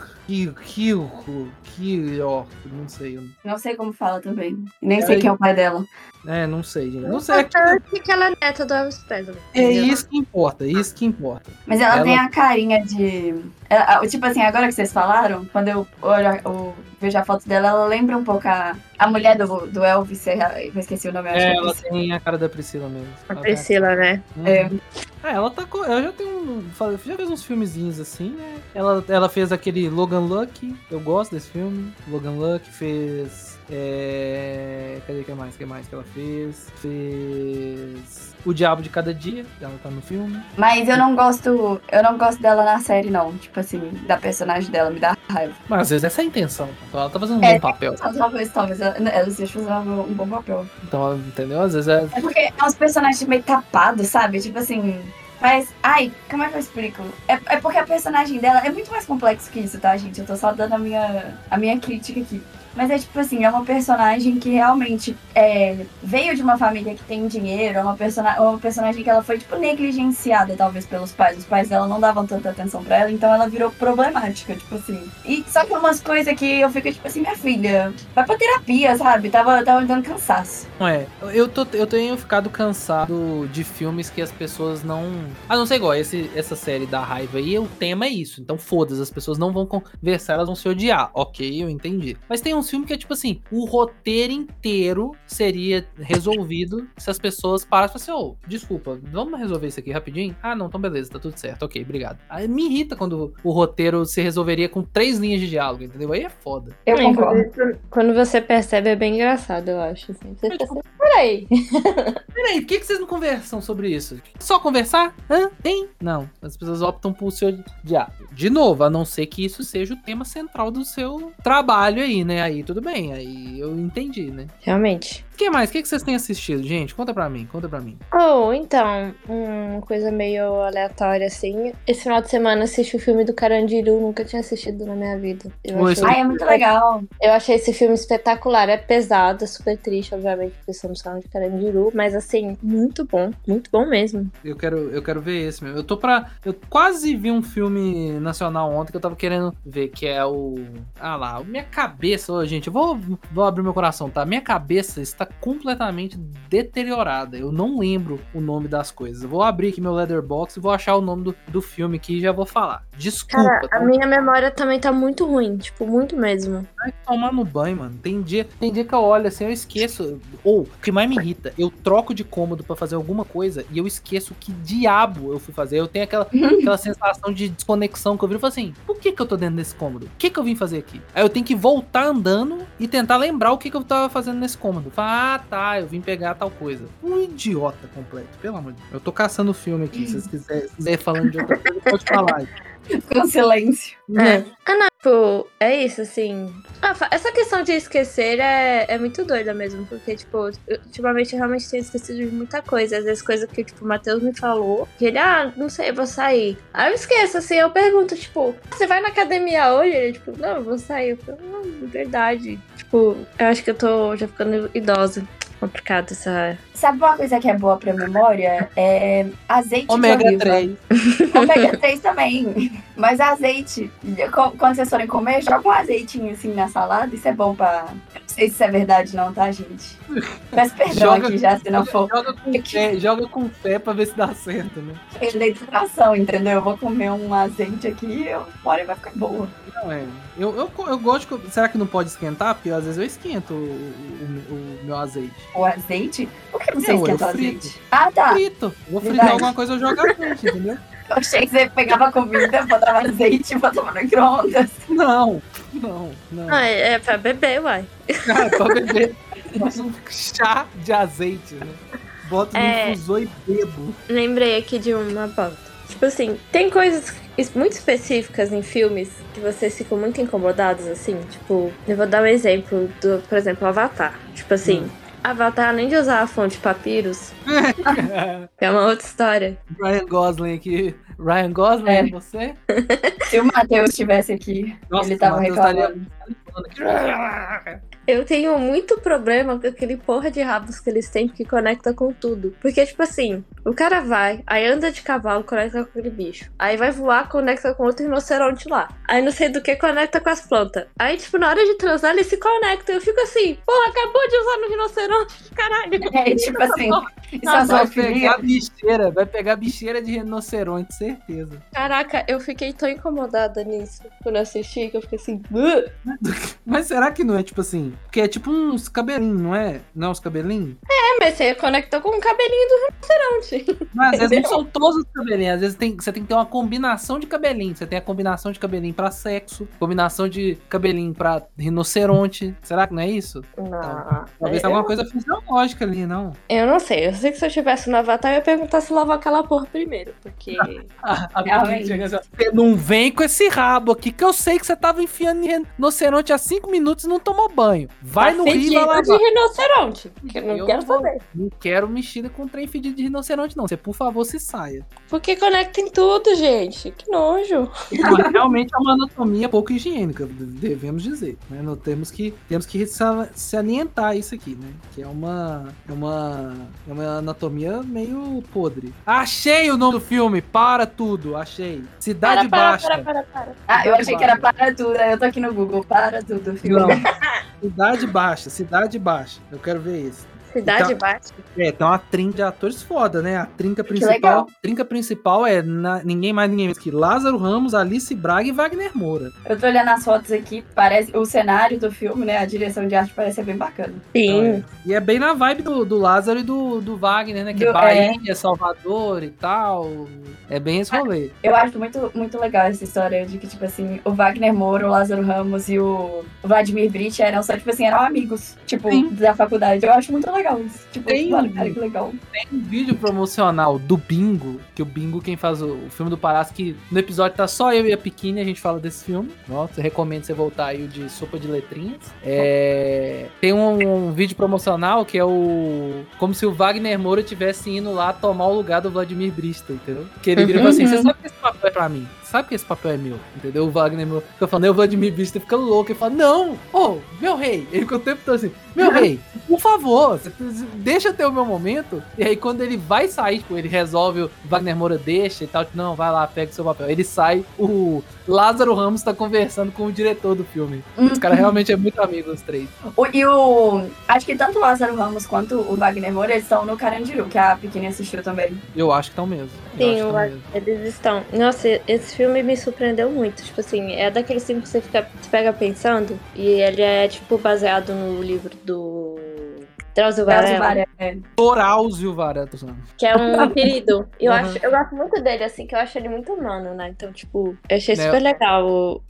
Keough. Keough. Não sei. Não sei como fala também. Nem sei quem é o pai dela. É, não sei, gente. Não sei. É, que- que ela é neta do Elvis Presley. é isso que importa, é isso que importa. Mas ela, Ela- tem a carinha de. Ela- tipo assim, agora que vocês falaram, quando eu, olho, eu vejo a foto dela, ela lembra um pouco a, a mulher do, do Elvis. Eu esqueci o nome, eu acho É, que é ela Priscila. tem a cara da Priscila mesmo. A Ela Priscila, né? tá- É. Uhum. É, ela tá com. Ela já tem um. Já fez uns filmezinhos assim, né? Ela, ela fez aquele Logan Lucky. Eu gosto desse filme. Logan Lucky fez. É. Cadê que mais? que mais que ela fez? Fez. O Diabo de Cada Dia. Ela tá no filme. Mas eu não gosto. Eu não gosto dela na série, não. Tipo assim, da personagem dela, me dá raiva. Mas às vezes essa é a intenção. Então ela tá fazendo um É. bom papel. Talvez, talvez ela, ela esteja fazendo um bom papel. Então, entendeu? Às vezes é. É porque é uns personagens meio tapados, sabe? Tipo assim. Mas, ai, como é que eu explico? É, é porque a personagem dela é muito mais complexo que isso, tá, gente? Eu tô só dando a minha, a minha crítica aqui. Mas é tipo assim, é uma personagem que realmente é, veio de uma família que tem dinheiro, é uma, persona uma personagem que ela foi, tipo, negligenciada, talvez, pelos pais. Os pais dela não davam tanta atenção pra ela, então ela virou problemática, tipo assim. E só que umas coisas que eu fico, tipo assim, minha filha, vai pra terapia, sabe? Tava, tava me dando cansaço. É. Eu, tô, eu tenho ficado cansado de filmes que as pessoas não. Ah, não sei igual, esse, essa série da raiva aí, o tema é isso. Então foda-se, as pessoas não vão conversar, elas vão se odiar. Ok, eu entendi. Mas tem uns filmes que é tipo assim: o roteiro inteiro seria resolvido se as pessoas parassem e falassem, ô, desculpa, vamos resolver isso aqui rapidinho? Ah, não, então beleza, tá tudo certo, ok, obrigado. Aí me irrita quando o roteiro se resolveria com três linhas de diálogo, entendeu? Aí é foda. Eu É, concordo. Quando você percebe, é bem engraçado, eu acho. Assim. Você fica assim, peraí. Peraí, por que, que vocês não conversam sobre isso? Só conversar? Hã? Tem? Não. As pessoas optam por seu diálogo. De novo, a não ser que isso seja o tema central do seu trabalho aí, né? Aí tudo bem, aí eu entendi, né? Realmente. Que mais? O que, que vocês têm assistido, gente? Conta pra mim, conta pra mim. Oh, então, uma coisa meio aleatória, assim. Esse final de semana assisti o filme do Carandiru, nunca tinha assistido na minha vida. Eu, Oi, achei. Ai, é muito legal. eu achei esse filme espetacular. É pesado, é super triste, obviamente, porque estamos falando de Carandiru, mas assim, muito bom, muito bom mesmo. Eu quero, eu quero ver esse mesmo. Eu tô pra. Eu quase vi um filme nacional ontem que eu tava querendo ver, que é o. Ah lá, minha cabeça, ô, gente, eu vou, vou abrir meu coração, tá? Minha cabeça está completamente deteriorada. Eu não lembro o nome das coisas. Eu vou abrir aqui meu Leatherbox e vou achar o nome do, do filme aqui e já vou falar. Desculpa, Cara, a tá? minha memória também tá muito ruim, tipo, muito mesmo. Vai tomar no banho, mano. Tem dia, tem dia que eu olho assim, eu esqueço. Ou, o que mais me irrita, eu troco de cômodo pra fazer alguma coisa e eu esqueço que diabo eu fui fazer. Eu tenho aquela, aquela sensação de desconexão que eu viro e falo assim: por que, que eu tô dentro desse cômodo? O que, que eu vim fazer aqui? Aí eu tenho que voltar andando e tentar lembrar o que, que eu tava fazendo nesse cômodo. Falar, ah, tá, eu vim pegar tal coisa. Um idiota completo, pelo amor de Deus. Eu tô caçando o filme aqui. Se vocês quiserem quiser falando de outra coisa, pode falar. Com silêncio. É. Ah, não, tipo, é isso, assim. Ah, essa questão de esquecer é, é muito doida mesmo, porque, tipo, ultimamente eu realmente tenho esquecido de muita coisa. Às vezes, coisa que, tipo, o Matheus me falou, que ele, ah, não sei, vou sair. Aí eu esqueço, assim, eu pergunto, tipo, você vai na academia hoje? Ele, tipo, não, eu vou sair. Eu falo, não, verdade. Tipo, eu acho que eu tô já ficando idosa. Complicado essa. Sabe uma coisa que é boa pra memória? É azeite de Ômega oliva. 3. Ômega 3 também. Mas azeite, quando vocês forem comer, joga um azeitinho assim na salada. Isso é bom pra. Não sei se isso é verdade, não, tá, gente? Peço perdão Joga- aqui já, se não for. Joga com fé, joga com fé pra ver se dá certo, né? Educação, entendeu? Eu vou comer um azeite aqui e uma hora vai ficar boa. Não, é. Eu, eu, eu gosto de. Será que não pode esquentar? Porque às vezes eu esquento o, o- o meu azeite. O azeite? Por que você eu esquenta o azeite? Ah, tá. Frito. Vou fritar Verdade. alguma coisa, eu jogo azeite, entendeu? Eu achei que você pegava a comida, botava azeite e botava no micro-ondas. Não, não, não. Ah, é, é pra beber, uai. Cara, pra beber um chá de azeite, né? Boto no É. infusor e bebo. Lembrei aqui de uma pauta. Tipo assim, tem coisas muito específicas em filmes que vocês ficam muito incomodados, assim. Tipo, eu vou dar um exemplo do, por exemplo, Avatar. Tipo assim, Avatar, além de usar a fonte papiros, é uma outra história. Ryan Gosling aqui. Ryan Gosling, É. é você? Se o Matheus estivesse aqui, Nossa, ele tava reclamando. Eu tenho muito problema com aquele porra de rabos que eles têm que conecta com tudo. Porque, tipo assim, o cara vai, aí anda de cavalo, conecta com aquele bicho. Aí vai voar, conecta com outro rinoceronte lá. Aí não sei do que, conecta com as plantas. Aí, tipo, na hora de transar, eles se conectam. Eu fico assim, porra, acabou de usar no rinoceronte, caralho. É, tipo assim, isso é Vai pegar bicheira, vai pegar bicheira de rinoceronte, certeza. Caraca, eu fiquei tão incomodada nisso quando eu assisti que eu fiquei assim. Mas será que não é tipo assim? Porque é tipo uns cabelinhos, não é? Não é uns cabelinhos? É, mas você conectou com o cabelinho do rinoceronte. Mas às vezes não são todos os cabelinhos. Às vezes tem, você tem que ter uma combinação de cabelinho. Você tem a combinação de cabelinho pra sexo, combinação de cabelinho pra rinoceronte. Será que não é isso? Não. Talvez eu, alguma coisa fisiológica ali, não. eu não sei. Eu sei que se eu tivesse no Avatar, eu ia perguntar se lavou aquela porra primeiro. Porque. A, a Realmente. assim, Você não vem com esse rabo aqui que eu sei que você tava enfiando rinoceronte há cinco minutos e não tomou banho. Vai Tá no rio e vai lavar. de rinoceronte. Que eu não Eu quero não saber. Não quero mexida com trem fedido de rinoceronte, não. Você, por favor, se saia. Porque conecta em tudo, gente. Que nojo. Mas realmente é uma anatomia pouco higiênica, devemos dizer. Né? Não temos que temos que sa- salientar isso aqui, né? Que é uma é uma é uma anatomia meio podre. Achei o nome do filme. Para tudo, achei. Cidade para, para, Baixa. para, para, para. Ah, eu achei que era para tudo. Eu tô aqui no Google, para tudo, filme. Não. Cidade Baixa, Cidade Baixa. Eu quero ver esse. Cidade Então- Baixa. É, tem uma trinca de atores foda, né? A trinca legal. principal, trinca principal é na- ninguém mais ninguém menos que Lázaro Ramos, Alice Braga e Wagner Moura. Eu tô olhando as fotos aqui, parece o cenário do filme, né? A direção de arte parece ser bem bacana. Então, Sim. é. E é bem na vibe do, do Lázaro e do, do Wagner, né? Que é Do- Bahia, Salvador e tal. É bem esse rolê. Eu acho muito, muito legal essa história de que, tipo assim, o Wagner Moura, o Lázaro Ramos e o Vladimir Brich eram só, tipo assim, eram amigos, tipo, Sim. da faculdade. Eu acho muito legal legal isso. Tipo, Tem um- cara, que legal. Tem um vídeo promocional do Bingo, que o Bingo, quem faz o, o filme do Palhaço, que no episódio tá só eu e a Pequine, a gente fala desse filme. Nossa, recomendo você voltar aí o de Sopa de Letrinhas. É, tem um, um vídeo promocional que é o. Como se o Wagner Moura tivesse indo lá tomar o lugar do Vladimir Brista, entendeu? Que ele vira e fala assim: Uhum. você sabe que esse papel é pra mim? Sabe que esse papel é meu, entendeu? O Wagner Moura fica falando, o Vladimir Brista fica louco e fala: Não, ô, meu rei. Ele fica o tempo todo assim: Meu rei, por favor, deixa eu ter o meu momento. E aí, quando ele vai sair, tipo, ele resolve, o Wagner Moura deixa e tal. tipo, Não, vai lá, pega o seu papel. Ele sai, o Lázaro Ramos tá conversando com o diretor do filme. Os caras realmente é muito amigo, os três. O- e o. Acho que tanto o Lázaro Ramos quanto o Wagner Moura eles estão no Carandiru, que a pequena assistiu também. Eu acho que estão mesmo. Eu Sim, mesmo. eles estão. Nossa, esse filme me surpreendeu muito. Tipo assim, é daqueles filmes que você fica, você pega pensando. E ele é, tipo, baseado no livro do. Drauzio Varela, Varela. Torauzio Varela, Suzana. que é um querido. Eu, Uhum. acho, eu gosto muito dele, assim, que eu acho ele muito humano, né? Então, tipo, eu achei Né? super legal o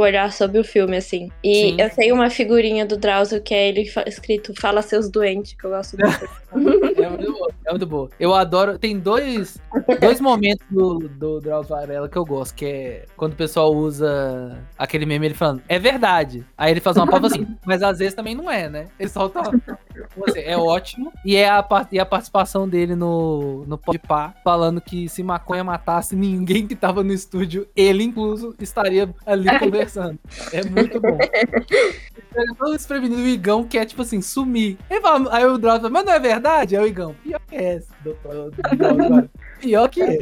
olhar sobre o filme, assim. E Sim. eu tenho uma figurinha do Drauzio que é ele escrito Fala Seus Doentes, que eu gosto muito. É muito boa. É muito boa. Eu adoro. Tem dois, dois momentos do, do Drauzio Varela que eu gosto, que é quando o pessoal usa aquele meme ele falando, é verdade. Aí ele faz uma pausa assim, mas às vezes também não é, né? Ele solta. É ótimo. E é a, par- e a participação dele no, no Podpah, falando que se maconha matasse ninguém que tava no estúdio, ele incluso, estaria ali conversando. É muito bom. Pega todo desprevenido o Igão quer, tipo assim, sumir. Ele fala- aí o Drauzio fala, mas não é verdade? Aí o Igão, pior que é, doutor. Drauzio Varela. Pior que é.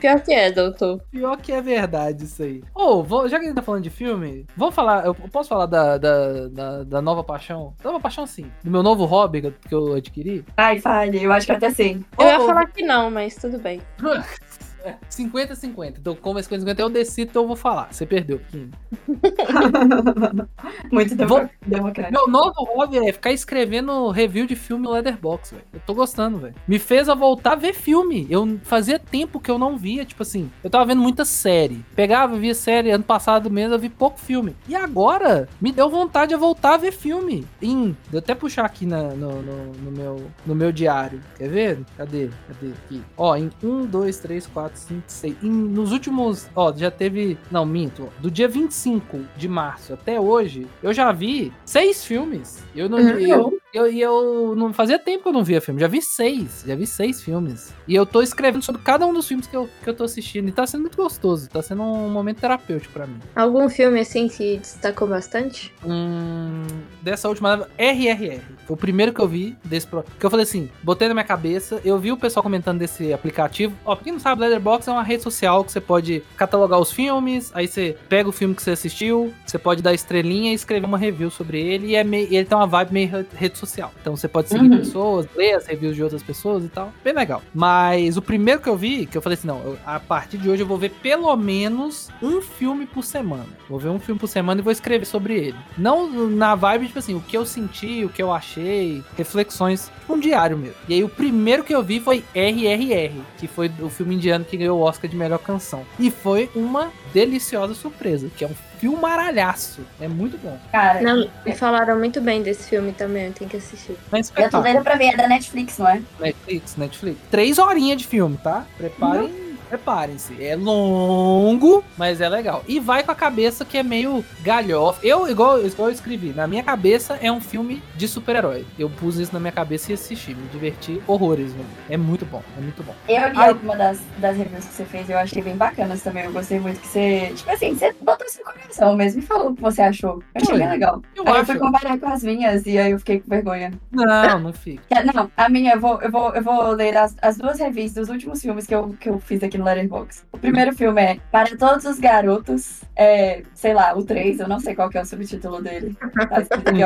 Pior que é, doutor. Pior que é verdade isso aí. Ô, vou- já que a gente tá falando de filme, vamos falar. Eu posso falar da, da, da, da nova paixão? Da nova paixão, sim. Do meu novo hobby que eu- adquiri. Ai, fale, eu acho que até sei. Eu ia Ô, falar que não, mas tudo bem. É, 50-50. Então, como é 50-50, eu decido, então eu vou falar. Você perdeu, Kim. Muito Vou- democrático. Meu novo hobby é ficar escrevendo review de filme no Letterboxd, velho. Eu tô gostando, velho. Me fez a voltar a ver filme. Eu fazia tempo que eu não via, tipo assim, eu tava vendo muita série. Pegava, via série, ano passado mesmo eu vi pouco filme. E agora me deu vontade de voltar a ver filme. Em, vou até puxar aqui na- no, no- no meu, no meu diário. Quer ver? Cadê? Cadê? Aqui. Ó, em 1, 2, 3, 4, 5, 6. Em, nos últimos. Ó, já teve. Não, minto. Do dia 25 de março até hoje, eu já vi seis filmes. Eu não. Uhum. eu, eu, e eu não fazia tempo que eu não via filme. Já vi seis. Já vi seis filmes. E eu tô escrevendo sobre cada um dos filmes que eu, que eu tô assistindo. E tá sendo muito gostoso. Tá sendo um momento terapêutico pra mim. Algum filme assim que destacou bastante? Hum, dessa última RRR. Foi o primeiro que eu vi desse pro... Que eu falei assim, botei na minha cabeça, eu vi o pessoal comentando desse aplicativo. Ó, pra quem não sabe, Letterboxd é uma rede social que você pode catalogar os filmes, aí você pega o filme que você assistiu, você pode dar estrelinha e escrever uma review sobre ele, e é meio, ele tem uma vibe meio re- rede social. Então você pode seguir Uhum. pessoas, ler as reviews de outras pessoas e tal. Bem legal. Mas o primeiro que eu vi, que eu falei assim, não, eu- a partir de hoje eu vou ver pelo menos um filme por semana. Vou ver um filme por semana e vou escrever sobre ele. Não na vibe, tipo assim, o que eu senti, o que eu achei, reflexões, tipo um diário mesmo. E aí o primeiro que eu vi foi RRR, que foi o filme indiano que ganhou o Oscar de melhor canção. E foi uma deliciosa surpresa, que é um filmaralhaço. É muito bom. Cara, Não, me falaram muito bem desse filme também, eu tenho que assistir. Mas eu tô doida pra ver, é da Netflix, não é? Netflix, Netflix. Três horinhas de filme, tá? Preparem. Preparem-se. É longo, mas é legal. E vai com a cabeça que é meio galhofa. Eu, igual, igual eu escrevi, na minha cabeça é um filme de super-herói. Eu pus isso na minha cabeça e assisti. Me diverti horrores, velho. É muito bom, é muito bom. Eu li Ai. alguma das, das reviews que você fez, eu achei bem bacanas também. Eu gostei muito que você, tipo assim, você botou seu coração mesmo e falou o que você achou. Eu achei Foi. bem legal. Eu aí eu acho. fui comparar com as minhas e aí eu fiquei com vergonha. Não, não fica. Que- Não, a minha, eu vou, eu vou, eu vou ler as, as duas reviews dos últimos filmes que eu, que eu fiz aqui no Letterboxd. O primeiro filme é Para Todos os Garotos, é, sei lá, o 3, eu não sei qual que é o subtítulo dele. Tá escrito aqui.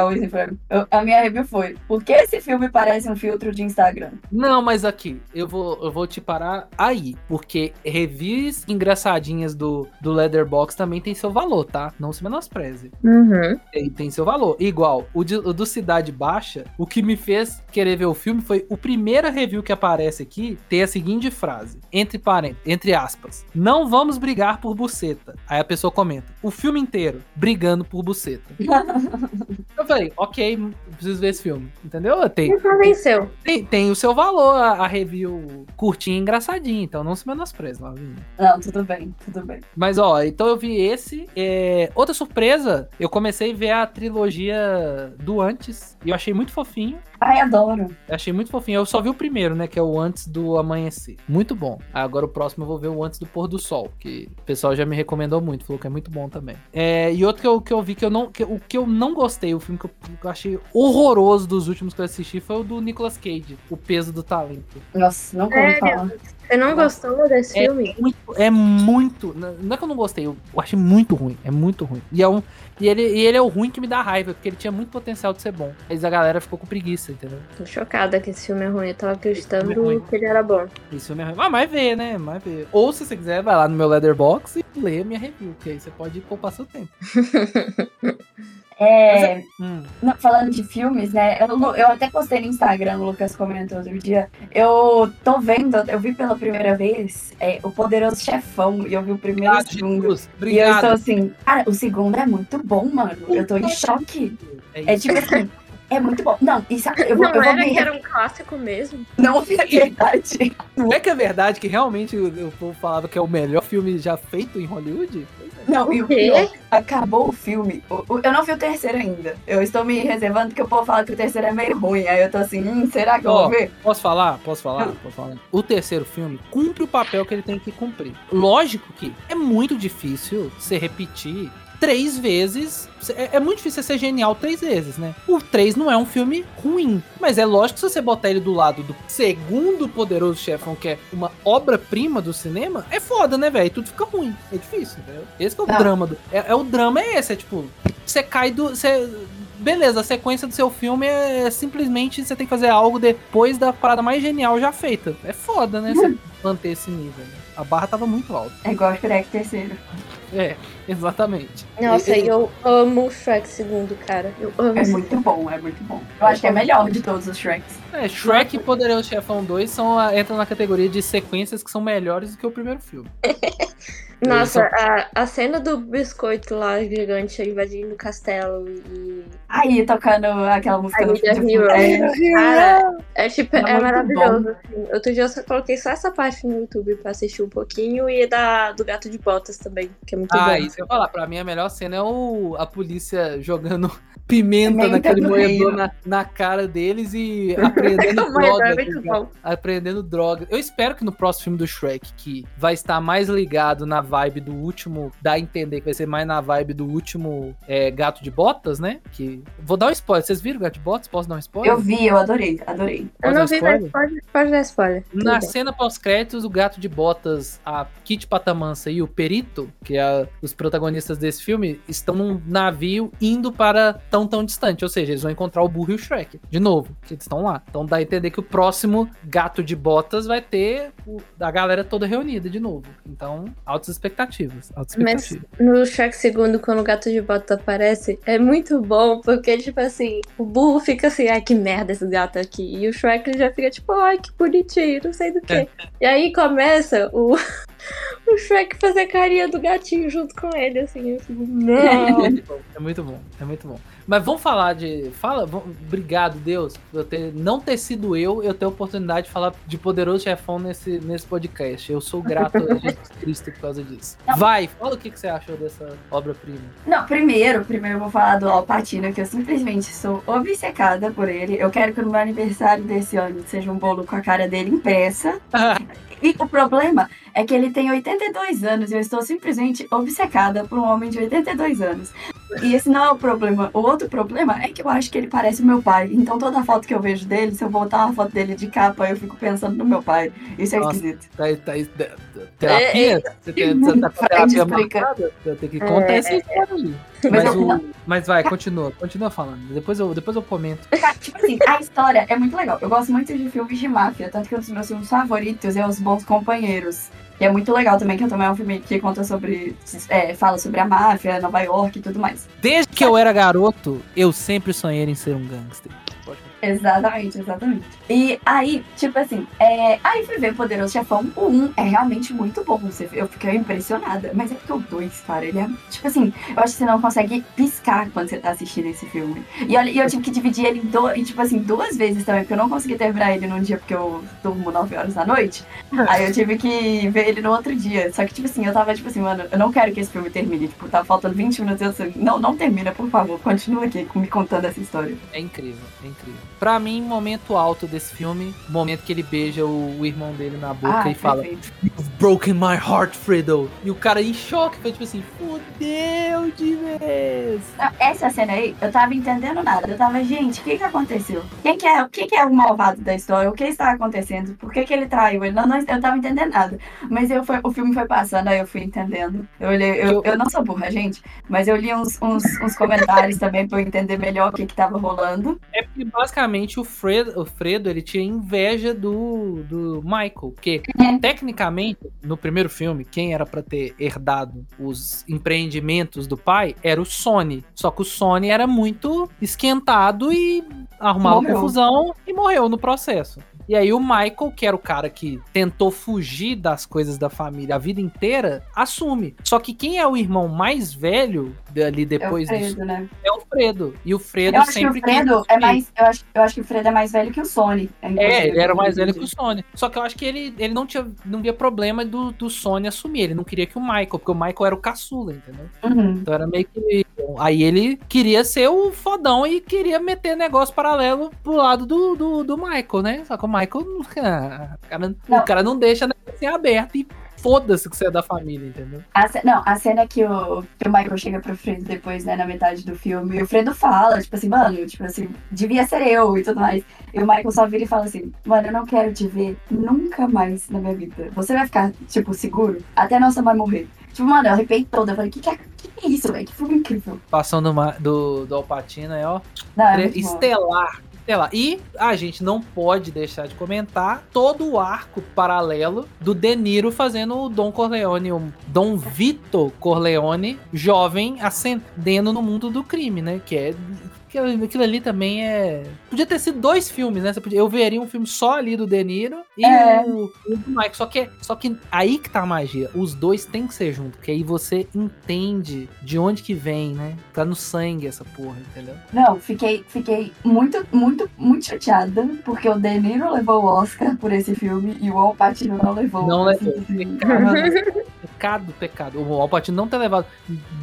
Eu- A minha review foi, por que esse filme parece um filtro de Instagram? Não, mas aqui, eu vou, eu vou te parar aí, porque reviews engraçadinhas do, do Leatherbox também tem seu valor, tá? Não se menospreze. Uhum. Tem, tem seu valor. Igual, o, de- o do Cidade Baixa, o que me fez querer ver o filme foi o primeiro review que aparece aqui ter a seguinte frase, entre parênteses, entre aspas, não vamos brigar por buceta. Aí a pessoa comenta, o filme inteiro, brigando por buceta. Eu falei, ok, preciso ver esse filme. Entendeu? Tem, Me convenceu. tem, tem o seu valor a, a review curtinha e engraçadinha, então não se menospreze, Lavinha. Não, tudo bem, tudo bem. Mas ó, então eu vi esse. é, Outra surpresa, eu comecei a ver a trilogia do antes e eu achei muito fofinho. Ai, adoro. Achei muito fofinho. Eu só vi o primeiro, né? Que é o Antes do Amanhecer. Muito bom. Agora o próximo eu vou ver o Antes do Pôr do Sol, que o pessoal já me recomendou muito, falou que é muito bom também. É, e outro que eu, que eu vi que eu não. Que, o que eu não gostei, o filme que eu, que eu achei horroroso dos últimos que eu assisti foi o do Nicolas Cage, O Peso do Talento. Nossa, não como falar. Você não gostou desse É filme? muito, é muito. Não é que eu não gostei, eu achei muito ruim. É muito ruim. E, é um, e, ele, e ele é o ruim que me dá raiva, porque ele tinha muito potencial de ser bom. Mas a galera ficou com preguiça, entendeu? Tô chocada que esse filme é ruim. Eu tava acreditando Filme ruim. que ele era bom. Esse filme é ruim. Ah, mas vê, né? Mas vê. Ou se você quiser, vai lá no meu Letterboxd e lê a minha review, que aí você pode poupar seu tempo. É, Hum. não, falando de filmes, né? Eu, eu até postei no Instagram, o Lucas comentou outro dia. Eu tô vendo, eu vi pela primeira vez é, o Poderoso Chefão e eu vi o primeiro e o segundo. Jesus, E eu estou assim, cara, o segundo é muito bom, mano. Eu tô em choque. É tipo assim, é muito bom. Não, e sabe, eu vou, não eu vou era me que era um clássico mesmo? Não é verdade. Não é que é verdade que realmente o, o povo falava que é o melhor filme já feito em Hollywood? Não, e o quê? pior, acabou o filme. O- o- eu não vi o terceiro ainda. Eu estou me reservando porque o povo fala que o terceiro é meio ruim. Aí eu tô assim, hum, será que eu vou ver? Posso falar? Posso falar? Posso falar? O terceiro filme cumpre o papel que ele tem que cumprir. Lógico que é muito difícil você repetir três vezes. É, é muito difícil você ser genial três vezes, né? O 3 não é um filme ruim. Mas é lógico que se você botar ele do lado do segundo Poderoso Chefão, que é uma obra-prima do cinema, é foda, né, velho? Tudo fica ruim. É difícil, entendeu? Esse que é o Tá. drama do. É, é o drama é esse, é tipo, você cai do. Você, beleza, a sequência do seu filme é simplesmente você tem que fazer algo depois da parada mais genial já feita. É foda, né? Você manter esse nível. né? A barra tava muito alta. É igual o Shrek terceiro. É, exatamente. Nossa, E- eu amo o Shrek segundo, cara. Eu amo É muito bom, é muito bom. Eu acho que é melhor de todos os Shreks. É, Shrek e Poderoso Chefão 2 são entram na categoria de sequências que são melhores do que o primeiro filme. Nossa, a, a cena do biscoito lá gigante invadindo o castelo e. Aí, tocando aquela música do Hero. É, Cara, é tipo, É é, maravilhoso. Assim. Outro dia eu só coloquei só essa parte no YouTube pra assistir um pouquinho e da do gato de botas também, que é muito Ah, bom. isso que eu ia falar. Pra mim, a melhor cena é o, a polícia jogando pimenta Pimenta naquele moedor na, na cara deles e apreendendo Mas droga. é. Apreendendo droga. Eu espero que no próximo filme do Shrek, que vai estar mais ligado na vibe do último, dá a entender que vai ser mais na vibe do último é, Gato de Botas, né? Que vou dar um spoiler. Vocês viram o Gato de Botas? Posso dar um spoiler? Eu vi, eu adorei, adorei. Eu Posso não dar vi, spoiler? mas pode, pode dar spoiler. Tudo Na bem. cena pós-créditos, o Gato de Botas, a Kit Patamansa e o Perito, que é a- os protagonistas desse filme, estão num navio indo para tão tão distante. Ou seja, eles vão encontrar o Burro e o Shrek. De novo, que eles estão lá. Então dá a entender que o próximo Gato de Botas vai ter o- a galera toda reunida de novo. Então, altas expectativas. Altas Mas expectativas. no Shrek segundo, quando o gato de bota aparece, é muito bom, porque, tipo assim, o burro fica assim, ai, que merda esse gato aqui. E o Shrek ele já fica, tipo, ai, que bonitinho, não sei do que. E aí começa o, o Shrek fazer carinha do gatinho junto com ele, assim, eu fico, não. É muito bom, é muito bom. Mas vamos falar de. Fala, vamos- obrigado, Deus, por ter, não ter sido eu, eu ter a oportunidade de falar de Poderoso Chefão nesse, nesse podcast. Eu sou grato a Jesus Cristo por causa disso. Vai, fala o que, que você achou dessa obra-prima. Não, primeiro, primeiro eu vou falar do Al Pacino, que eu simplesmente sou obcecada por ele. Eu quero que no meu aniversário desse ano seja um bolo com a cara dele impressa. E o problema é que ele tem 82 anos e eu estou simplesmente obcecada por um homem de 82 anos. E esse não é o problema. O outro problema é que eu acho que ele parece o meu pai. Então toda foto que eu vejo dele, se eu botar uma foto dele de capa, eu fico pensando no meu pai. Isso é Nossa. esquisito. Tá, tá, aí- da- da- terapia? Você, tem, você tá com terapia marcada? Tenho que contar É, essa história ali. Mas Mas, eu- o, mas vai, continua, continua falando. Depois eu, depois eu comento. Cara, Tipo assim, a história é muito legal. Eu gosto muito de filmes de máfia, tanto que um dos meus filmes favoritos é Os Bons Companheiros. E é muito legal também, que também é um filme que conta sobre. é, fala sobre a máfia, Nova York e tudo mais. Desde que eu era garoto, eu sempre sonhei em ser um gangster. Exatamente, exatamente. E aí, tipo assim, é... aí fui ver Poderoso Chefão. O 1 é realmente muito bom. Você... Eu fiquei impressionada. Mas é porque o 2, cara, ele é. Tipo assim, eu acho que você não consegue piscar quando você tá assistindo esse filme. E olha, eu tive que dividir ele em, do... e, tipo assim, duas vezes também, porque eu não consegui terminar ele num dia porque eu durmo 9 horas da noite. Aí eu tive que ver ele no outro dia. Só que, tipo assim, eu tava, tipo assim, mano, eu não quero que esse filme termine. Tipo, tá faltando 20 minutos. Eu assim, não, não termina, por favor. Continua aqui me contando essa história. É incrível, é incrível. Pra mim, momento alto desse filme, momento que ele beija o, o irmão dele na boca Ah, e fala perfeito. You've broken my heart, Fredo. E o cara em choque, foi tipo assim, fudeu de vez. Não, essa cena aí, eu tava entendendo nada. Eu tava, gente, o que que aconteceu? Quem que é, quem que é o malvado da história? O que está acontecendo? Por que que ele traiu ele? Não, não, eu tava entendendo nada. Mas eu foi, o filme foi passando, aí eu fui entendendo. Eu, olhei, eu, eu não sou burra, gente, mas eu li uns, uns, uns comentários também pra eu entender melhor o que que tava rolando. É porque basicamente o Fredo, o Fredo ele tinha inveja do, do Michael. Porque, É. tecnicamente, no primeiro filme, quem era pra ter herdado os empreendimentos do pai era o Sony. Só que o Sony era muito esquentado e arrumava Morreu. confusão e morreu no processo. E aí o Michael, que era o cara que tentou fugir das coisas da família a vida inteira, assume. Só que quem é o irmão mais velho ali É o depois do Fredo, né? é o Fredo. E o Fredo Eu acho que o sempre Fredo é mais. Eu acho, eu acho que o Fredo é mais velho que o Sony. É, ele era mais velho que o Sony. Só que eu acho que ele, ele não tinha não via problema do, do Sony assumir. Ele não queria que o Michael, porque o Michael era o caçula, entendeu? Uhum. Então era meio que. Aí ele queria ser o fodão e queria meter negócio paralelo pro lado do, do, do Michael, né? Só que o Michael. o, cara, Não. o cara não deixa ser aberto e foda-se que você é da família, entendeu? A ce- não, a cena que o, que o Michael chega pro Fredo depois, né, na metade do filme, e o Fredo fala, tipo assim, mano, tipo assim, devia ser eu e tudo mais. E o Michael só vira e fala assim, mano, eu não quero te ver nunca mais na minha vida. Você vai ficar, tipo, seguro até nossa mãe morrer. Tipo, mano, eu arrepiei toda. Eu falei, que que é, que é isso, velho? Que filme incrível. Passando do, do, Alpatino aí, ó. Não, é muito bom. Estelar. Estelar. E a gente não pode deixar de comentar todo o arco paralelo do De Niro fazendo o Dom Corleone, o Dom Vito Corleone, jovem, ascendendo no mundo do crime, né? Que é. Aquilo, aquilo ali também é. Podia ter sido dois filmes, né? Podia- eu veria um filme só ali do De Niro e É. o, o do Mike. Só que, só que aí que tá a magia. Os dois têm que ser juntos, porque aí você entende de onde que vem, né? Tá no sangue essa porra, entendeu? Não, fiquei, fiquei muito, muito, muito chateada, porque o De Niro levou o Oscar por esse filme e o Al Pacino não levou. Não Assim, levou. assim, Pecado, pecado, pecado. O Alpatino não ter levado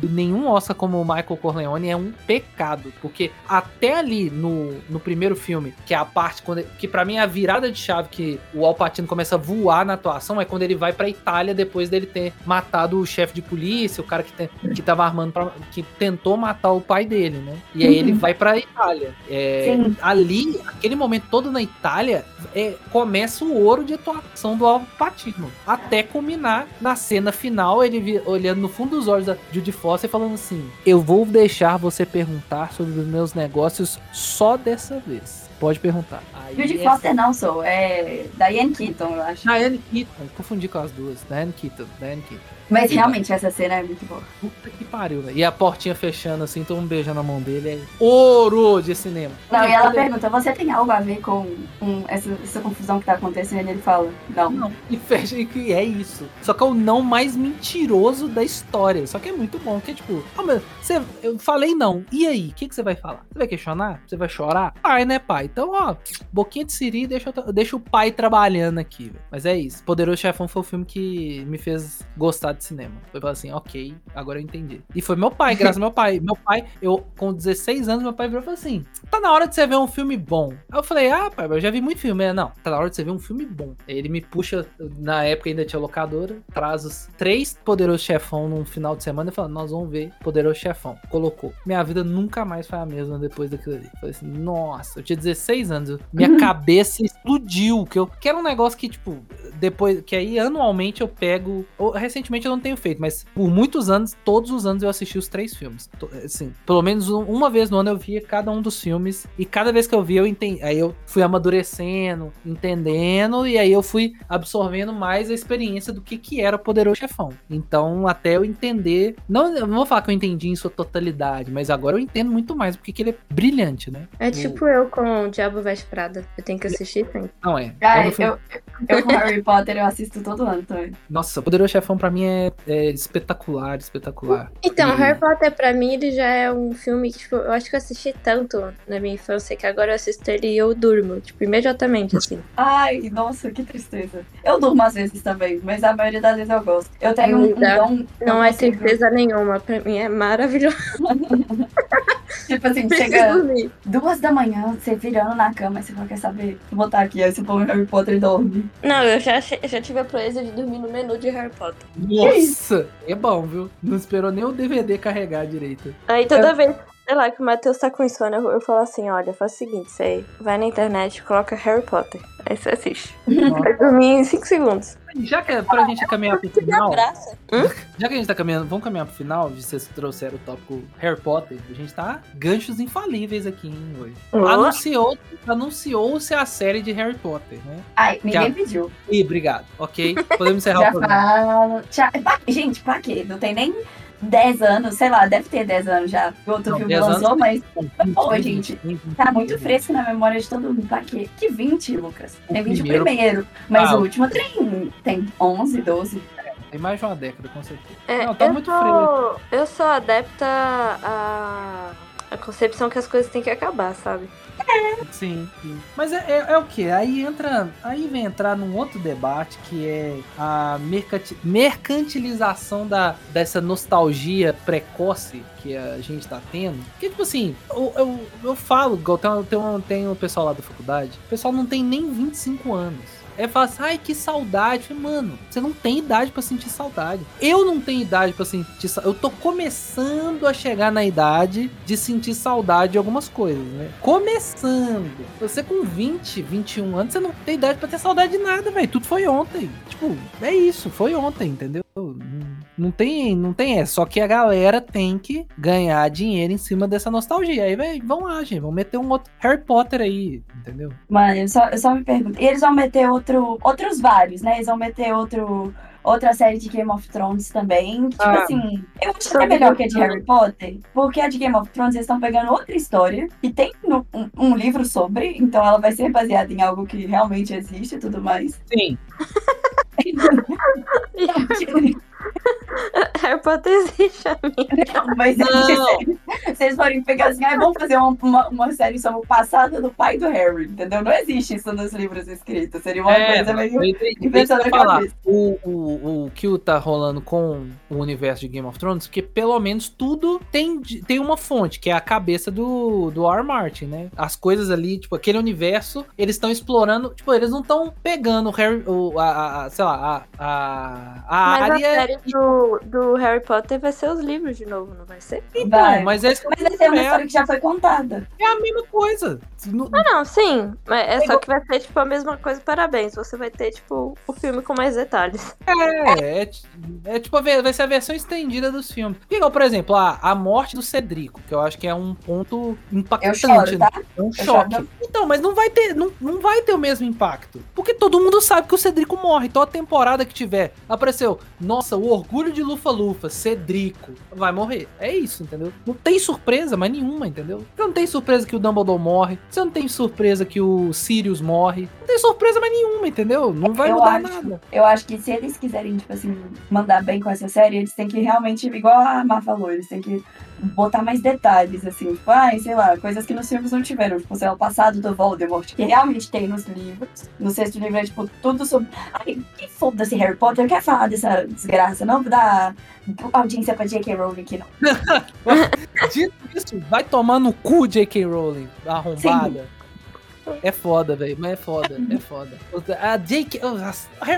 nenhum Oscar como o Michael Corleone é um pecado. Porque até ali no, no primeiro filme, que é a parte quando. Que pra mim é a virada de chave que o Alpatino começa a voar na atuação, é quando ele vai pra Itália depois dele ter matado o chefe de polícia, o cara que, te- que tava armando pra, que tentou matar o pai dele, né? E aí ele Uhum. vai pra Itália. É, ali, aquele momento todo na Itália, é, começa o ouro de atuação do Alpatino. Até culminar na cena final, ele olhando no fundo dos olhos da Judy Foster e falando assim: Eu vou deixar você perguntar sobre os meus negócios só dessa vez. Pode perguntar. Judy é- Foster não sou, é Diane Keaton, eu acho. Diane Keaton, confundi com as duas. Diane Keaton, Diane Keaton. Mas realmente essa cena é muito boa. Puta que pariu, velho. E a portinha fechando assim, todo mundo beijando a mão dele. É ouro de cinema. Não, e ela pergunta, você tem algo a ver com, com essa, essa confusão que tá acontecendo? E ele fala, não. Não, e fecha e que é isso. Só que é o não mais mentiroso da história. Só que é muito bom, que é tipo, ah, mas você, eu falei não. E aí, o que, que você vai falar? Você vai questionar? Você vai chorar? Pai, né, pai? Então, ó, boquinha de siri, deixa, eu deixa o pai trabalhando aqui. Mas é isso. Poderoso Chefão foi o filme que me fez gostar de cinema. Foi falar assim, ok, agora eu entendi. E foi meu pai, graças ao meu pai. Meu pai, eu com 16 anos, meu pai virou e falou assim: tá na hora de você ver um filme bom. Aí eu falei, ah, pai, eu já vi muito filme. Ele, Não, tá na hora de você ver um filme bom. Aí ele me puxa, na época ainda tinha locadora, traz os três Poderoso Chefão num final de semana e fala, nós vamos ver Poderoso Chefão. Colocou. Minha vida nunca mais foi a mesma depois daquilo ali. Falei assim, nossa, eu tinha 16 anos, minha cabeça explodiu. Que, eu, que era um negócio que, tipo, depois, que aí anualmente eu pego, ou, recentemente eu não tenho feito, mas por muitos anos, todos os anos eu assisti os três filmes. To- Assim, pelo menos um- uma vez no ano eu via cada um dos filmes e cada vez que eu via eu entendi, aí eu fui amadurecendo, entendendo e aí eu fui absorvendo mais a experiência do que que era o Poderoso Chefão. Então, até eu entender, não, eu não vou falar que eu entendi em sua totalidade, mas agora eu entendo muito mais porque que ele é brilhante, né? É tipo eu com Não, Diabo Veste Prada. Eu tenho que assistir sempre. Não é. Ai, filme- eu, eu com Harry Potter eu assisto todo ano também. Nossa, Poderoso Chefão pra mim é, é espetacular, espetacular. Então, E- Harry Potter pra mim ele já é um filme que, tipo, eu acho que eu assisti tanto na minha infância que agora eu assisto ele e eu durmo, tipo, imediatamente, assim. Ai, nossa, que tristeza. Eu durmo às vezes também, mas a maioria das vezes eu gosto. Eu tenho um, um Não, dom. Não é tristeza nenhuma, pra mim é maravilhoso. Tipo assim, Preciso chega dormir. duas da manhã, você virando na cama, e você fala, quer saber? Vou botar aqui, aí você põe o Harry Potter e dorme. Não, eu já, já tive a proeza de dormir no menu de Harry Potter. Nossa! É bom, viu? Não esperou nem o DVD carregar direito. Aí toda vez, sei lá, que o Matheus tá com insônia, eu, eu falo assim, olha, faz o seguinte, você vai na internet, coloca Harry Potter. Aí você assiste. Vai dormir em 5 segundos. Já que é pra gente caminhar pro final, abraça. já que a gente tá caminhando, vamos caminhar pro final, vocês trouxeram o tópico Harry Potter, a gente tá ganchos infalíveis aqui, hein, hoje. Ó. Anunciou, anunciou-se a série de Harry Potter, né? Ai, ninguém Já- pediu. Ih, obrigado, ok? Podemos encerrar Já o programa. Já... pra- Gente, pra quê? Não tem nem 10 anos, sei lá, deve ter 10 anos já. O outro Não, filme 10 lançou, anos- mas Pô, 20, gente, 20, tá muito 20. fresco na memória de todo mundo. Pra quê? Que 20, Lucas? O Tem 20 primeiro- primeiro, mas Ah, o último tem, tem 11, 12. Tem mais de uma década, com certeza. É, Não, tá eu muito sou, Eu sou adepta à, à concepção que as coisas têm que acabar, sabe? Sim, sim. Mas é, é, é o que? Aí entra. Aí vem entrar num outro debate que é a mercanti- mercantilização da, dessa nostalgia precoce que a gente tá tendo. Porque, tipo assim, eu, eu, eu falo, tem, tem, tem um pessoal lá da faculdade, o pessoal não tem nem 25 anos. É fala assim, ai, que saudade. Mano, você não tem idade pra sentir saudade. Eu não tenho idade pra sentir saudade. Eu tô começando a chegar na idade de sentir saudade de algumas coisas, né? Começando. Você com 20, 21 anos, você não tem idade pra ter saudade de nada, velho. Tudo foi ontem. Tipo, é isso, foi ontem, entendeu? Não, não tem, não tem essa. Só que a galera tem que ganhar dinheiro em cima dessa nostalgia. Aí, velho, vão lá, gente. Vão meter um outro Harry Potter aí, entendeu? Mano, eu só, eu só me pergunto. E eles vão meter outro, outros vários, né? Eles vão meter outro, outra série de Game of Thrones também. Tipo Ah. assim, eu acho até melhor que a de. Harry Potter, porque a de Game of Thrones eles estão pegando outra história e tem no- um, um livro sobre, então ela vai ser baseada em algo que realmente existe e tudo mais. Sim. Harry Potter existe, amiga. Não, mas Não. eles forem pegar assim, ah, vamos fazer uma, uma, uma série sobre o passado do pai do Harry, entendeu? Não existe isso nos livros escritos. Seria uma coisa meio. da falar. cabeça. O, o, o que tá rolando com o universo de Game of Thrones, porque pelo menos tudo tem, tem uma fonte, que é a cabeça do, do R. Martin, né? As coisas ali, tipo, aquele universo, eles estão explorando, tipo, eles não estão pegando o Harry, o, a, a- sei lá, a, a, a Mas a área. Do, do Harry Potter vai ser os livros de novo, não vai ser? Então, Vai. mas é, isso que eu Mas essa é uma história que já foi contada. é a mesma coisa. Não- Ah, não, sim. Mas é só que vai ser, tipo, a mesma coisa, parabéns. Você vai ter, tipo, o filme com mais detalhes. É, é, ti- é tipo, vai ser a versão estendida dos filmes. Igual, por exemplo, a, a morte do Cedrico, que eu acho que é um ponto Eu impactante. choro, tá? É um choro. choque. Então, mas não vai ter, não, não vai ter o mesmo impacto. Porque todo mundo sabe que o Cedrico morre. Toda temporada que tiver, apareceu, nossa, o orgulho de Lufa-Lufa, Cedrico, vai morrer. É isso, entendeu? Não tem surpresa, mas nenhuma, entendeu? Você não tem surpresa que o Dumbledore morre. Você não tem surpresa que o Sirius morre. Não tem surpresa mais nenhuma, entendeu? Não vai Eu mudar acho. nada. Eu acho que se eles quiserem, tipo assim, mandar bem com essa série, eles têm que realmente, igual a Mar falou, eles têm que botar mais detalhes, assim, tipo, ai, sei lá, coisas que nos filmes não tiveram, tipo, sei lá, o passado do Voldemort, que realmente tem nos livros. No sexto livro é, tipo, tudo sobre. Ai, que foda-se Harry Potter, quer falar dessa desgraça, não vou dar audiência pra J.K. Rowling aqui, não. Dito isso, vai tomar no cu, J.K. Rowling, arrombada. É foda, velho, mas é foda, é foda. A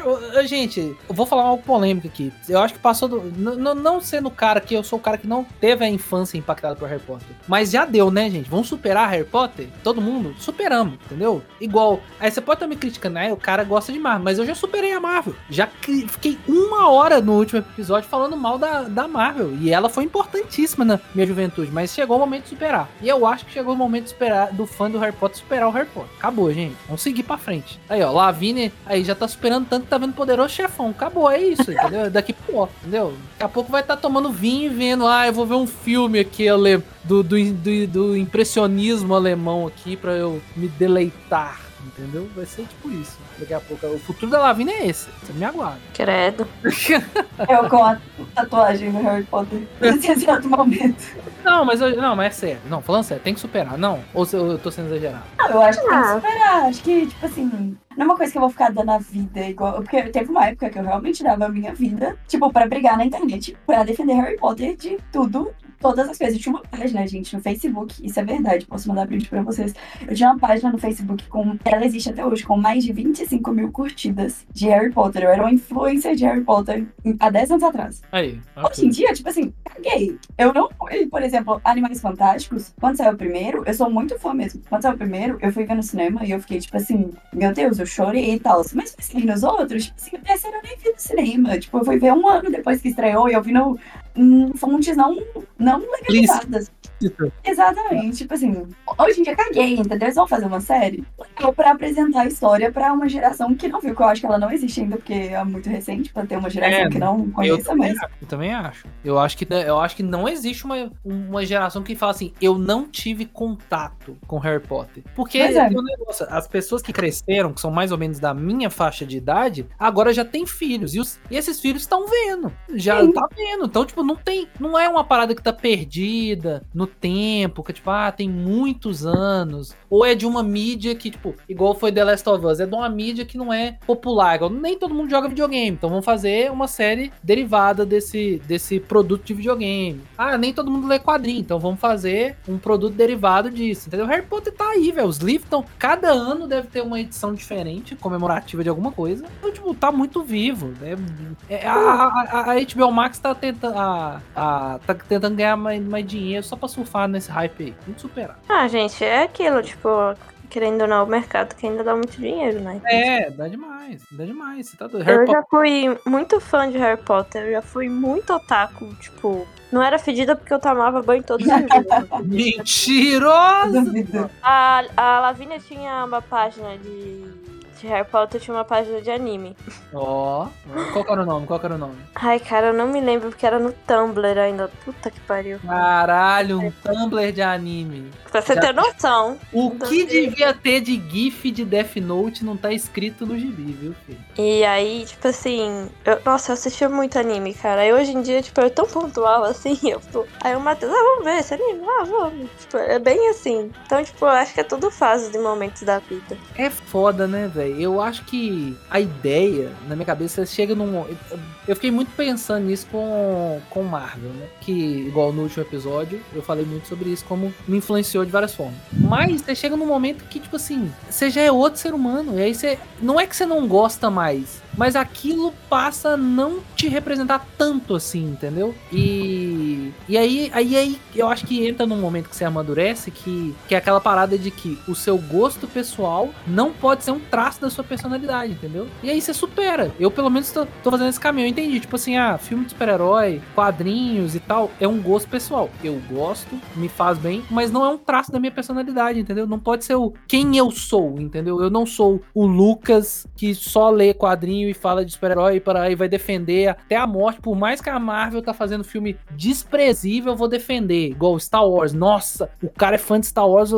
oh, Gente, eu vou falar algo polêmico aqui. Eu acho que passou do. n- Não sendo o cara que eu sou o cara que não teve a infância impactada por Harry Potter. Mas já deu, né, gente? Vamos superar Harry Potter? Todo mundo? Superamos, entendeu? Igual. Aí você pode estar me criticando, né? O cara gosta de Marvel, mas eu já superei a Marvel. Já fiquei uma hora no último episódio falando mal da, da Marvel. E ela foi importantíssima na minha juventude. Mas chegou o momento de superar. E eu acho que chegou o momento de superar, do fã do Harry Potter superar o Harry Potter. Potter. Acabou, gente. Vamos seguir pra frente. Aí, ó, Lavigne, aí já tá superando tanto que tá vendo poderoso chefão. Acabou, é isso, entendeu? Daqui pô, entendeu? Daqui a pouco vai estar tá tomando vinho e vendo, ah, eu vou ver um filme aqui ale... do, do, do, do impressionismo alemão aqui pra eu me deleitar entendeu? Vai ser tipo isso. Daqui a pouco. O futuro da Lavigne é esse. Você me aguarda. Credo. Eu com a tatuagem do Harry Potter nesse exato momento. Não, mas eu, não, mas é sério. Não, falando sério, tem que superar. Não. Ou eu tô sendo exagerado? Não, eu acho que tem que superar. Acho que, tipo assim, não é uma coisa que eu vou ficar dando a vida igual. Porque teve uma época que eu realmente dava a minha vida, tipo, pra brigar na internet, pra defender Harry Potter de tudo todas as coisas. Eu tinha uma página, gente, no Facebook, isso é verdade, posso mandar print pra vocês. Eu tinha uma página no Facebook com. Ela existe até hoje, com mais de 25 mil curtidas de Harry Potter. Eu era uma influencer de Harry Potter há 10 anos atrás. Aí. Okay. Hoje em dia, tipo assim, caguei. Eu não. Por exemplo, Animais Fantásticos, quando saiu o primeiro, eu sou muito fã mesmo. Quando saiu o primeiro, eu fui ver no cinema e eu fiquei, tipo assim, meu Deus, eu chorei e tal. Mas assim, nos outros, tipo assim, o terceiro eu nem vi no cinema. Tipo, eu fui ver um ano depois que estreou e eu vi no, fontes não, não legalizadas. Exatamente. Tipo assim, hoje em dia caguei, entendeu? Eles vão fazer uma série legal pra apresentar a história pra uma geração que não viu, que eu acho que ela não existe ainda, porque é muito recente pra ter uma geração é, que não conheça mais. Eu também acho. Eu acho que, eu acho que não existe uma, uma geração que fala assim, eu não tive contato com Harry Potter. Porque é. negócio, as pessoas que cresceram, que são mais ou menos da minha faixa de idade, agora já têm filhos. E, os, e esses filhos estão vendo. Já Sim. tá vendo. Então, tipo, não tem. Não é uma parada que tá perdida no tempo, que tipo, ah, tem muitos anos. Ou é de uma mídia que, tipo, igual foi The Last of Us, é de uma mídia que não é popular. Igual, nem todo mundo joga videogame. Então vamos fazer uma série derivada desse, desse produto de videogame. Ah, nem todo mundo lê quadrinho. Então vamos fazer um produto derivado disso. Entendeu? Harry Potter tá aí, velho. Os livros estão. Cada ano deve ter uma edição diferente, comemorativa de alguma coisa. Então, tipo, tá muito vivo. Né? É, a, a, a, HBO Max tá tentando. A, a, tá tentando ganhar mais, mais dinheiro só pra surfar nesse hype aí. Muito superar. Ah, gente, é aquilo, tipo, querendo ou não, o mercado que ainda dá muito dinheiro, né? É, dá demais, dá demais. Você tá doido. eu já fui muito fã de Harry Potter, eu já fui muito otaku, tipo. Não era fedida porque eu tomava banho todos os dias. Mentiroso! A, a Lavínia tinha uma página de de Harry Potter tinha uma página de anime. Ó, oh, qual era o nome? Qual era o nome? Ai, cara, eu não me lembro porque era no Tumblr ainda. Puta que pariu. Caralho, um Tumblr de anime. Pra você Já... ter noção. O que devia ter de GIF de Death Note não tá escrito no gibi, viu, filho? E aí, tipo assim, eu, nossa, eu assistia muito anime, cara. E hoje em dia, tipo, eu tão pontual assim, eu tô. Aí o Matheus, ah, vamos ver esse anime, ah, vamos. Tipo, é bem assim. Então, tipo, eu acho que é tudo fase de momentos da vida. É foda, né, velho? Eu acho que a ideia, na minha cabeça, chega num. Eu fiquei muito pensando nisso com, com Marvel, né? Que, igual no último episódio, eu falei muito sobre isso, como me influenciou de várias formas. Mas você chega num momento que, tipo assim, você já é outro ser humano. E aí você. Não é que você não gosta mais mas aquilo passa a não te representar tanto assim, entendeu? E, e aí, aí, aí eu acho que entra num momento que você amadurece que, que é aquela parada de que o seu gosto pessoal não pode ser um traço da sua personalidade, entendeu? E aí você supera. Eu, pelo menos, tô, tô fazendo esse caminho. Eu entendi, tipo assim, ah, filme de super-herói, quadrinhos e tal, é um gosto pessoal. Eu gosto, me faz bem, mas não é um traço da minha personalidade, entendeu? Não pode ser o quem eu sou, entendeu? Eu não sou o Lucas que só lê quadrinho e fala de super-herói e para aí vai defender até a morte. Por mais que a Marvel tá fazendo filme desprezível, eu vou defender. Igual Star Wars. Nossa, o cara é fã de Star Wars,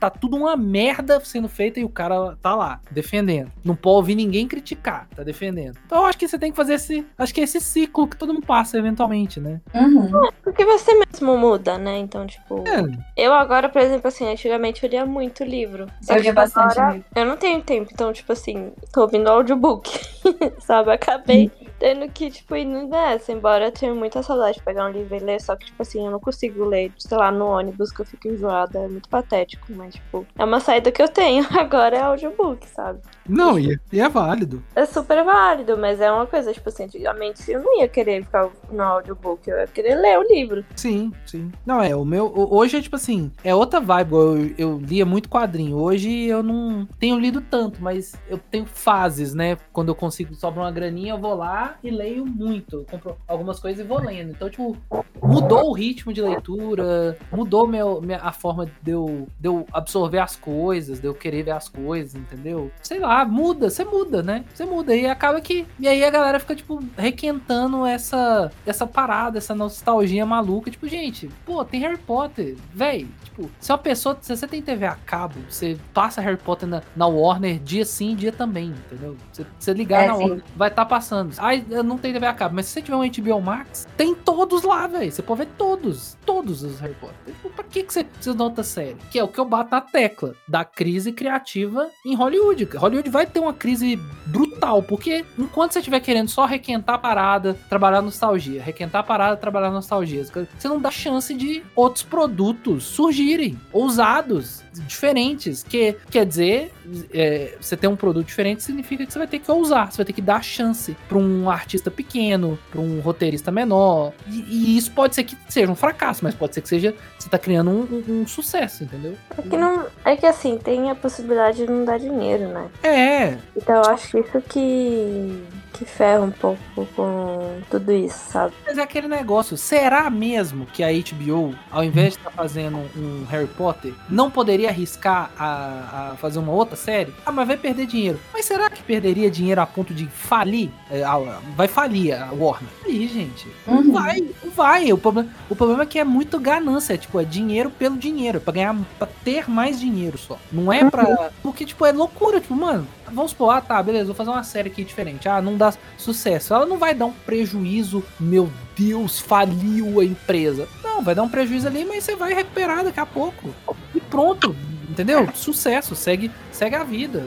tá tudo uma merda sendo feita e o cara tá lá, defendendo. Não pode ouvir ninguém criticar, tá defendendo. Então eu acho que você tem que fazer esse. Acho que é esse ciclo que todo mundo passa eventualmente, né? Uhum. Porque você mesmo muda, né? Então, tipo. É. Eu agora, por exemplo, assim, antigamente eu lia muito livro. eu lia bastante agora, livro. Eu não tenho tempo, então, tipo assim, tô ouvindo audiobook. sabe? Acabei tendo que, tipo, ir nessa. Embora eu tenha muita saudade de pegar um livro e ler, só que, tipo assim, eu não consigo ler, sei lá, no ônibus que eu fico enjoada. É muito patético, mas, tipo, é uma saída que eu tenho. Agora é audiobook, sabe? Não, e, e é válido. É super válido, mas é uma coisa, tipo assim, antigamente eu não ia querer ficar no audiobook, eu ia querer ler o livro. Sim, sim. Não, é, o meu. Hoje é tipo assim, é outra vibe. Eu, eu lia muito quadrinho. Hoje eu não tenho lido tanto, mas eu tenho fases, né? Quando eu consigo, sobra uma graninha, eu vou lá lá e leio muito. Eu compro algumas coisas e vou lendo. Então, tipo, mudou o ritmo de leitura, mudou meu, minha, a forma de eu, de eu absorver as coisas, de eu querer ver as coisas, entendeu? Sei lá, muda, você muda, né? Você muda. E acaba que. E aí a galera fica, tipo, requentando essa, essa parada, essa nostalgia maluca. Tipo, gente, pô, tem Harry Potter, véi. Tipo, se uma pessoa. Se você tem TV a cabo, você passa Harry Potter na, na Warner dia sim, dia também, entendeu? Você, você ligar É, na sim. Warner, vai estar passando. Ai, eu não tenho TV a cabo, mas se você tiver um HBO Max, tem todos lá, velho. Você pode ver todos. Todos os Harry Potter. Tipo, pra que, que você precisa de outra série? Que é o que eu bato na tecla da crise criativa em Hollywood. Hollywood vai ter uma crise brutal, porque enquanto você estiver querendo só requentar a parada, trabalhar nostalgia, requentar a parada, trabalhar nostalgia, você não dá chance de outros produtos surgirem, ousados, diferentes. Que quer dizer, é, você ter um produto diferente significa que você vai ter que ousar, você vai ter que dar chance pra um artista pequeno, pra um roteirista menor. E, e isso pode ser que seja um fracasso, mas pode ser que seja você tá criando um, um- um sucesso, entendeu? É que, não, é que assim, tem a possibilidade de não dar dinheiro, né? É, Então eu acho isso que, que ferra um pouco com tudo isso, sabe? Mas é aquele negócio, será mesmo que a HBO, ao invés de estar fazendo um Harry Potter, não poderia arriscar a, a fazer uma outra série? Ah, mas vai perder dinheiro. Mas será que perderia dinheiro a ponto de falir? É, vai falir a Warner? Falir, gente. Não Uhum. vai, não vai. O problema, o problema é que é muito ganância, tipo, é dinheiro pelo dinheiro, é pra ganhar, pra ter mais dinheiro só. Não é pra... Porque, tipo, é loucura, tipo, mano, vamos supor, ah, tá, beleza, vou fazer uma série aqui diferente. Ah, não dá sucesso. Ela não vai dar um prejuízo, meu Deus, faliu a empresa. Não, vai dar um prejuízo ali, mas você vai recuperar daqui a pouco. E pronto, entendeu? Sucesso, segue, segue a vida.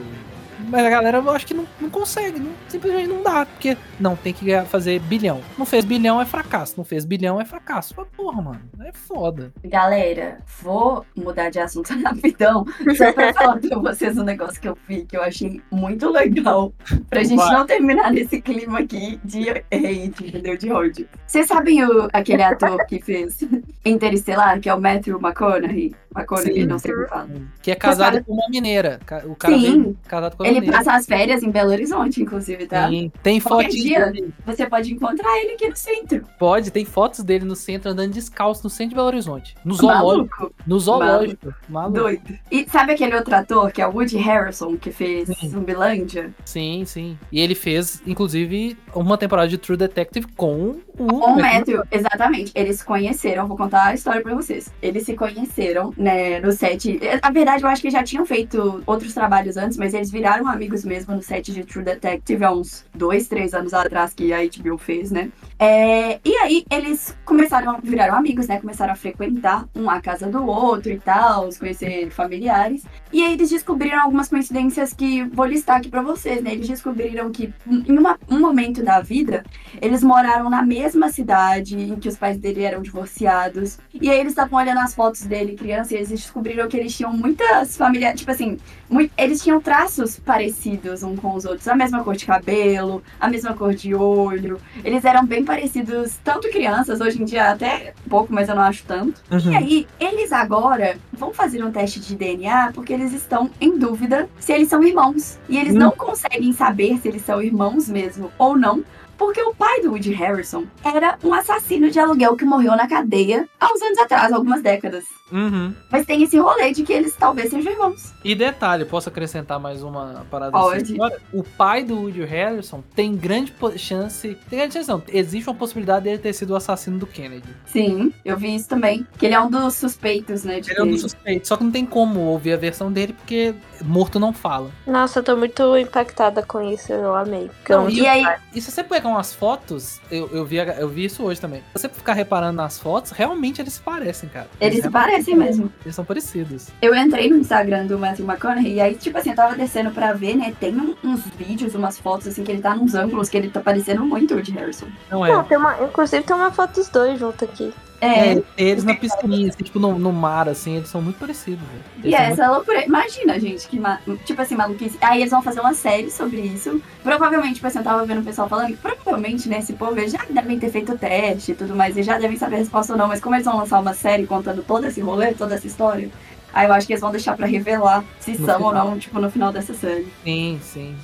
Mas a galera, eu acho que não, não consegue, não- simplesmente não dá, porque não, tem que fazer bilhão. Não fez bilhão é fracasso, não fez bilhão é fracasso. Mas, porra, mano, é foda. Galera, vou mudar de assunto rapidão, só pra falar pra vocês um negócio que eu vi que eu achei muito legal. Pra gente Vai. não terminar nesse clima aqui de hate, entendeu? De ódio. Vocês sabem o, aquele ator que fez Interestelar, que é o Matthew McConaughey? McConaughey, Sim. não sei como fala. Que é casado cara- com uma mineira. O cara Sim. casado com uma Ele mineira. passa as férias em Belo Horizonte, inclusive, tá? Sim, tem fotos dele. Você pode encontrar ele aqui no centro. Pode, tem fotos dele no centro andando descalço no centro de Belo Horizonte. No zoológico. Maluco, No zoológico. Maluco. doido. E sabe aquele outro ator que é o Woody Harrelson, que fez Sim. Zumbilândia? Sim, sim. E ele fez, inclusive, uma temporada de True Detective com o. Com o Matthew, exatamente. Eles se conheceram, vou contar a história pra vocês. Eles se conheceram, né, no set. Na verdade, eu acho que já tinham feito outros trabalhos antes, mas eles viraram amigos mesmo no set de True Detective há uns dois, três anos atrás que a HBO fez, né? É, e aí eles começaram a viraram amigos, né? Começaram a frequentar um a casa do outro e tal, se conhecer familiares. E aí eles descobriram algumas coincidências que vou listar aqui pra vocês, né? Eles descobriram que em uma- um momento da vida eles moraram na mesma cidade em que os pais dele eram divorciados. E aí eles estavam olhando as fotos dele, criança, e eles descobriram que eles tinham muitas famílias. Tipo assim, mui- eles tinham traços parecidos um com os outros. A mesma cor de cabelo, a mesma cor de olho. Eles eram bem parecidos, tanto crianças, hoje em dia até pouco, mas eu não acho tanto. Uhum. E aí, eles agora vão fazer um teste de DNA porque eles estão em dúvida se eles são irmãos. E eles Hum. não conseguem saber se eles são irmãos mesmo ou não. Porque o pai do Woody Harrison era um assassino de aluguel que morreu na cadeia há uns anos atrás, algumas décadas. Uhum. Mas tem esse rolê de que eles talvez sejam irmãos. E detalhe, posso acrescentar mais uma parada Pode. assim? Olha, O pai do Woody Harrison tem grande chance. Tem grande chance, não. Existe uma possibilidade dele ter sido o assassino do Kennedy. Sim, eu vi isso também. Que ele é um dos suspeitos, né? De Ele é um dos suspeitos. Só que não tem como ouvir a versão dele porque morto não fala. Nossa, eu tô muito impactada com isso, eu amei. Eu Não, E aí, E se você pegar umas fotos, eu, eu, vi, eu vi isso hoje também. Se você ficar reparando nas fotos, realmente eles se parecem, cara. eles se realmente- parecem mesmo. Eles são parecidos. Eu entrei no Instagram do Matthew McConaughey e aí, tipo assim, eu tava descendo pra ver, né? Tem um- uns vídeos, umas fotos, assim, que ele tá nos ângulos que ele tá parecendo muito o Woody Harrison. Não é. Não, tem uma, inclusive tem uma foto dos dois junto aqui. É, É, eles na piscininha, assim, tipo no, no mar, assim, eles são muito parecidos, e é essa loucura. Imagina, gente, que, ma- tipo assim, maluquice. Aí eles vão fazer uma série sobre isso. Provavelmente, tipo assim, eu tava vendo o pessoal falando que provavelmente, né, esse povo já devem ter feito teste e tudo mais, e já devem saber a resposta ou não. Mas como eles vão lançar uma série contando todo esse rolê, toda essa história, aí eu acho que eles vão deixar pra revelar se No são ou final. não, tipo, no final dessa série. Sim, sim.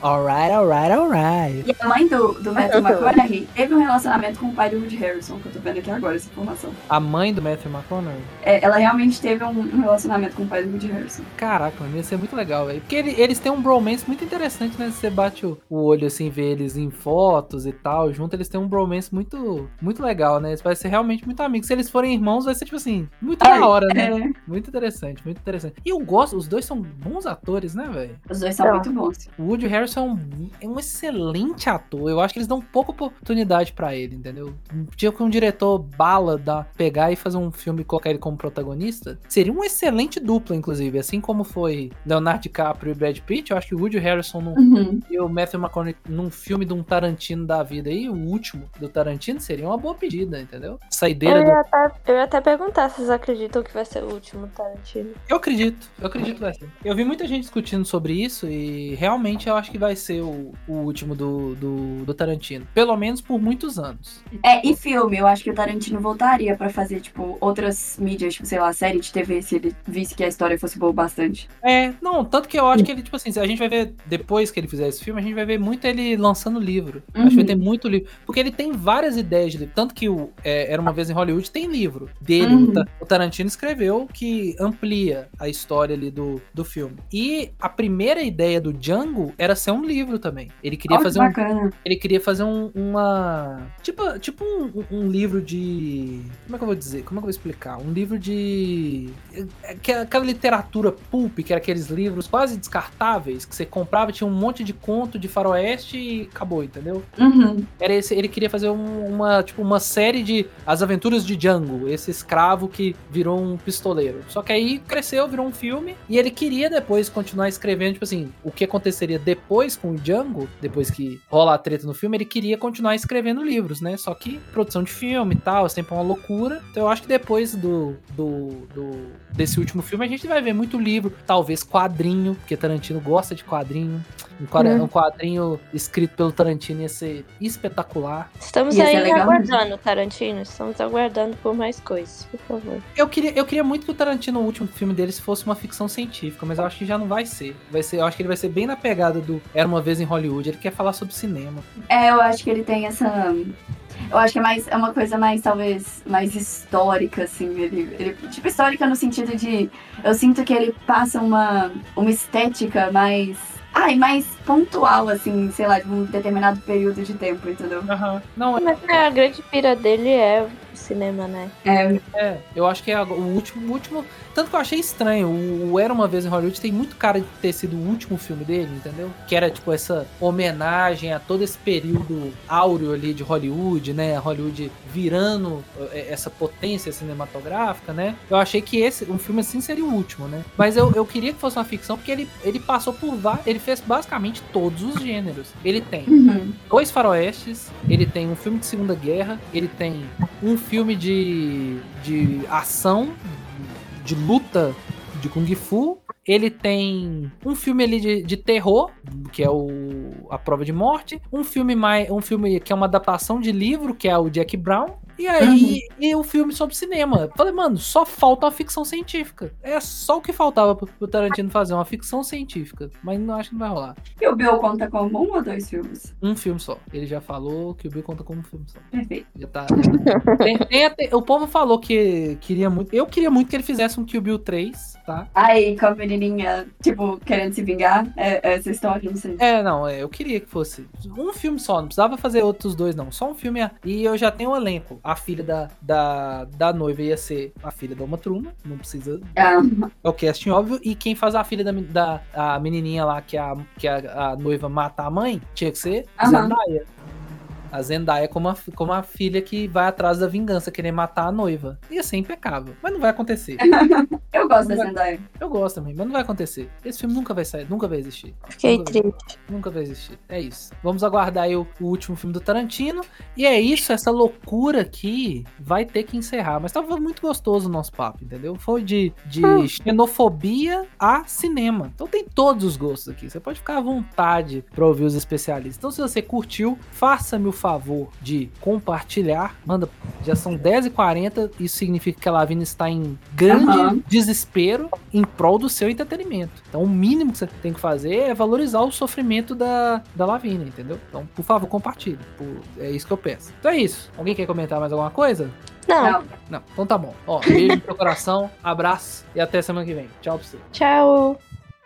Alright, alright, alright. E a mãe do, do Matthew McConaughey teve um relacionamento com o pai do Woody Harrison, que eu tô vendo aqui agora essa informação. A mãe do Matthew McConaughey? É, ela realmente teve um, um relacionamento com o pai do Woody Harrison. Caraca, mano, ia ser muito legal, velho. Porque ele- eles têm um bromance muito interessante, né? Você bate o, o olho assim, vê eles em fotos e tal, junto, eles têm um bromance muito, muito legal, né? Eles parecem ser realmente muito amigos. Se eles forem irmãos, vai ser, tipo assim, muito Ai, da hora, né? é. Muito interessante, muito interessante. E eu gosto, os dois são bons atores, né, velho? Os dois são Então. muito bons. O Woody Harrison é um excelente ator. Eu acho que eles dão pouca oportunidade pra ele, entendeu? Tinha que um diretor bala dar, pegar e fazer um filme e colocar ele como protagonista. Seria um excelente dupla, inclusive. Assim como foi Leonardo DiCaprio e Brad Pitt, eu acho que o Woody Harrison num, Uhum. e o Matthew McConaughey num filme de um Tarantino da vida aí, o último do Tarantino, seria uma boa pedida, entendeu? Saideira Eu do. ia, até, eu ia até perguntar se vocês acreditam que vai ser o último Tarantino. Eu acredito, eu acredito que vai ser. Eu vi muita gente discutindo sobre isso e realmente eu acho que vai ser o, o último do, do, do Tarantino. Pelo menos por muitos anos. É, e filme, eu acho que o Tarantino voltaria pra fazer, tipo, outras mídias, tipo, sei lá, série de TV, se ele visse que a história fosse boa bastante. É, não, tanto que eu acho que ele, tipo assim, se a gente vai ver, depois que ele fizer esse filme, a gente vai ver muito ele lançando livro. Acho que vai Uhum. ter muito livro. Porque ele tem várias ideias de livro. Tanto que o é, Era Uma Vez em Hollywood tem livro dele. Uhum. O Tarantino escreveu que amplia a história ali do, do filme. E a primeira ideia do Django era ser um livro também. Ele queria Olha que fazer um ele queria fazer um- uma. Tipo, tipo um, um livro de. Como é que eu vou dizer? Como é que eu vou explicar? Um livro de. é- Aquela, aquela literatura pulp, que era aqueles livros quase descartáveis, que você comprava, tinha um monte de conto de faroeste e acabou, entendeu? Uhum. Era esse, ele queria fazer um- uma, tipo, uma série de As Aventuras de Django, esse escravo que virou um pistoleiro. Só que aí cresceu, virou um filme, e ele queria depois continuar escrevendo, tipo assim, o que aconteceria depois com o Django, depois que rola a treta no filme, ele queria continuar escrevendo livros, né? Só que produção de filme e tal, é sempre uma loucura. Então eu acho que depois do, do, do- desse último filme a gente vai ver muito livro, talvez quadrinho, porque Tarantino gosta de quadrinho. Um quadra- Hum. um quadrinho escrito pelo Tarantino ia ser espetacular. Estamos Ia ser aí legal aguardando, Tarantino. Estamos aguardando por mais coisas, por favor. Eu queria, eu queria muito que o Tarantino, o último filme dele, fosse uma ficção científica, mas eu acho que já não vai ser. Vai ser, eu acho que ele vai ser bem na pegada do Era uma vez em Hollywood. Ele quer falar sobre cinema. É, eu acho que ele tem essa. Eu acho que é mais é uma coisa mais, talvez, mais histórica, assim. Ele, ele- tipo, histórica no sentido de. Eu sinto que ele passa uma, uma estética mais. Ai, mais pontual, assim, sei lá, de um determinado período de tempo, entendeu? Não, Mas é, a grande pira dele é cinema, né? É, é, eu acho que é o último, o último. Tanto que eu achei estranho. O, o Era uma vez em Hollywood tem muito cara de ter sido o último filme dele, entendeu? Que era tipo essa homenagem a todo esse período áureo ali de Hollywood, né? Hollywood virando eh, essa potência cinematográfica, né? Eu achei que esse, um filme assim seria o último, né? Mas eu, eu queria que fosse uma ficção porque ele, ele passou por vários. Ele fez basicamente todos os gêneros. Ele tem uhum. dois faroestes, ele tem um filme de Segunda Guerra, ele tem um filme de, de ação, de luta de Kung Fu, ele tem um filme ali de, de terror, que é o A Prova de Morte, um filme mais um filme que é uma adaptação de livro, que é o Jack Brown, e aí e um filme sobre cinema. Falei, mano, só falta uma ficção científica. É só o que faltava pro, pro Tarantino fazer, uma ficção científica. Mas não acho que não vai rolar. E o Bill conta como um ou dois filmes? Um filme só. Ele já falou que o Bill conta como um filme só. Perfeito. Já tá. já. Tem- tem até- o povo falou que queria muito. Eu queria muito que ele fizesse um Kill Bill 3, tá? Aí, com a menininha, tipo, querendo se vingar, é, é essa história, não sei. É, não, é, eu queria que fosse um filme só, não precisava fazer outros dois, não. Só um filme. E eu já tenho um elenco. A filha da, da, da noiva ia ser a filha da Uma Truma, não precisa. Ah, É o casting óbvio. E quem faz a filha da, da a menininha lá que, a, que a, a noiva mata a mãe tinha que ser Aham. Zendaya. A Zendaya como a, como a filha que vai atrás da vingança, querer matar a noiva. Ia ser impecável. Mas não vai acontecer. eu gosto da Zendaya. Eu gosto também, mas não vai acontecer. Esse filme nunca vai sair, nunca vai existir. Fiquei Nunca vai- triste. Nunca vai existir. É isso. Vamos aguardar aí o, o último filme do Tarantino. E é isso, essa loucura aqui vai ter que encerrar. Mas tava muito gostoso o nosso papo, entendeu? Foi de, de xenofobia a cinema. Então tem todos os gostos aqui. Você pode ficar à vontade pra ouvir os especialistas. Então se você curtiu, faça-me o favor de compartilhar. Manda, já são 10h40, isso significa que a Lavina está em grande Aham. desespero em prol do seu entretenimento. Então, o mínimo que você tem que fazer é valorizar o sofrimento da, da Lavina, entendeu? Então, por favor, compartilhe. Por- é isso que eu peço. Então é isso. Alguém quer comentar mais alguma coisa? Não, Não. Não. Então tá bom. Ó, beijo no seu coração, abraço e até semana que vem. Tchau pra você. tchau.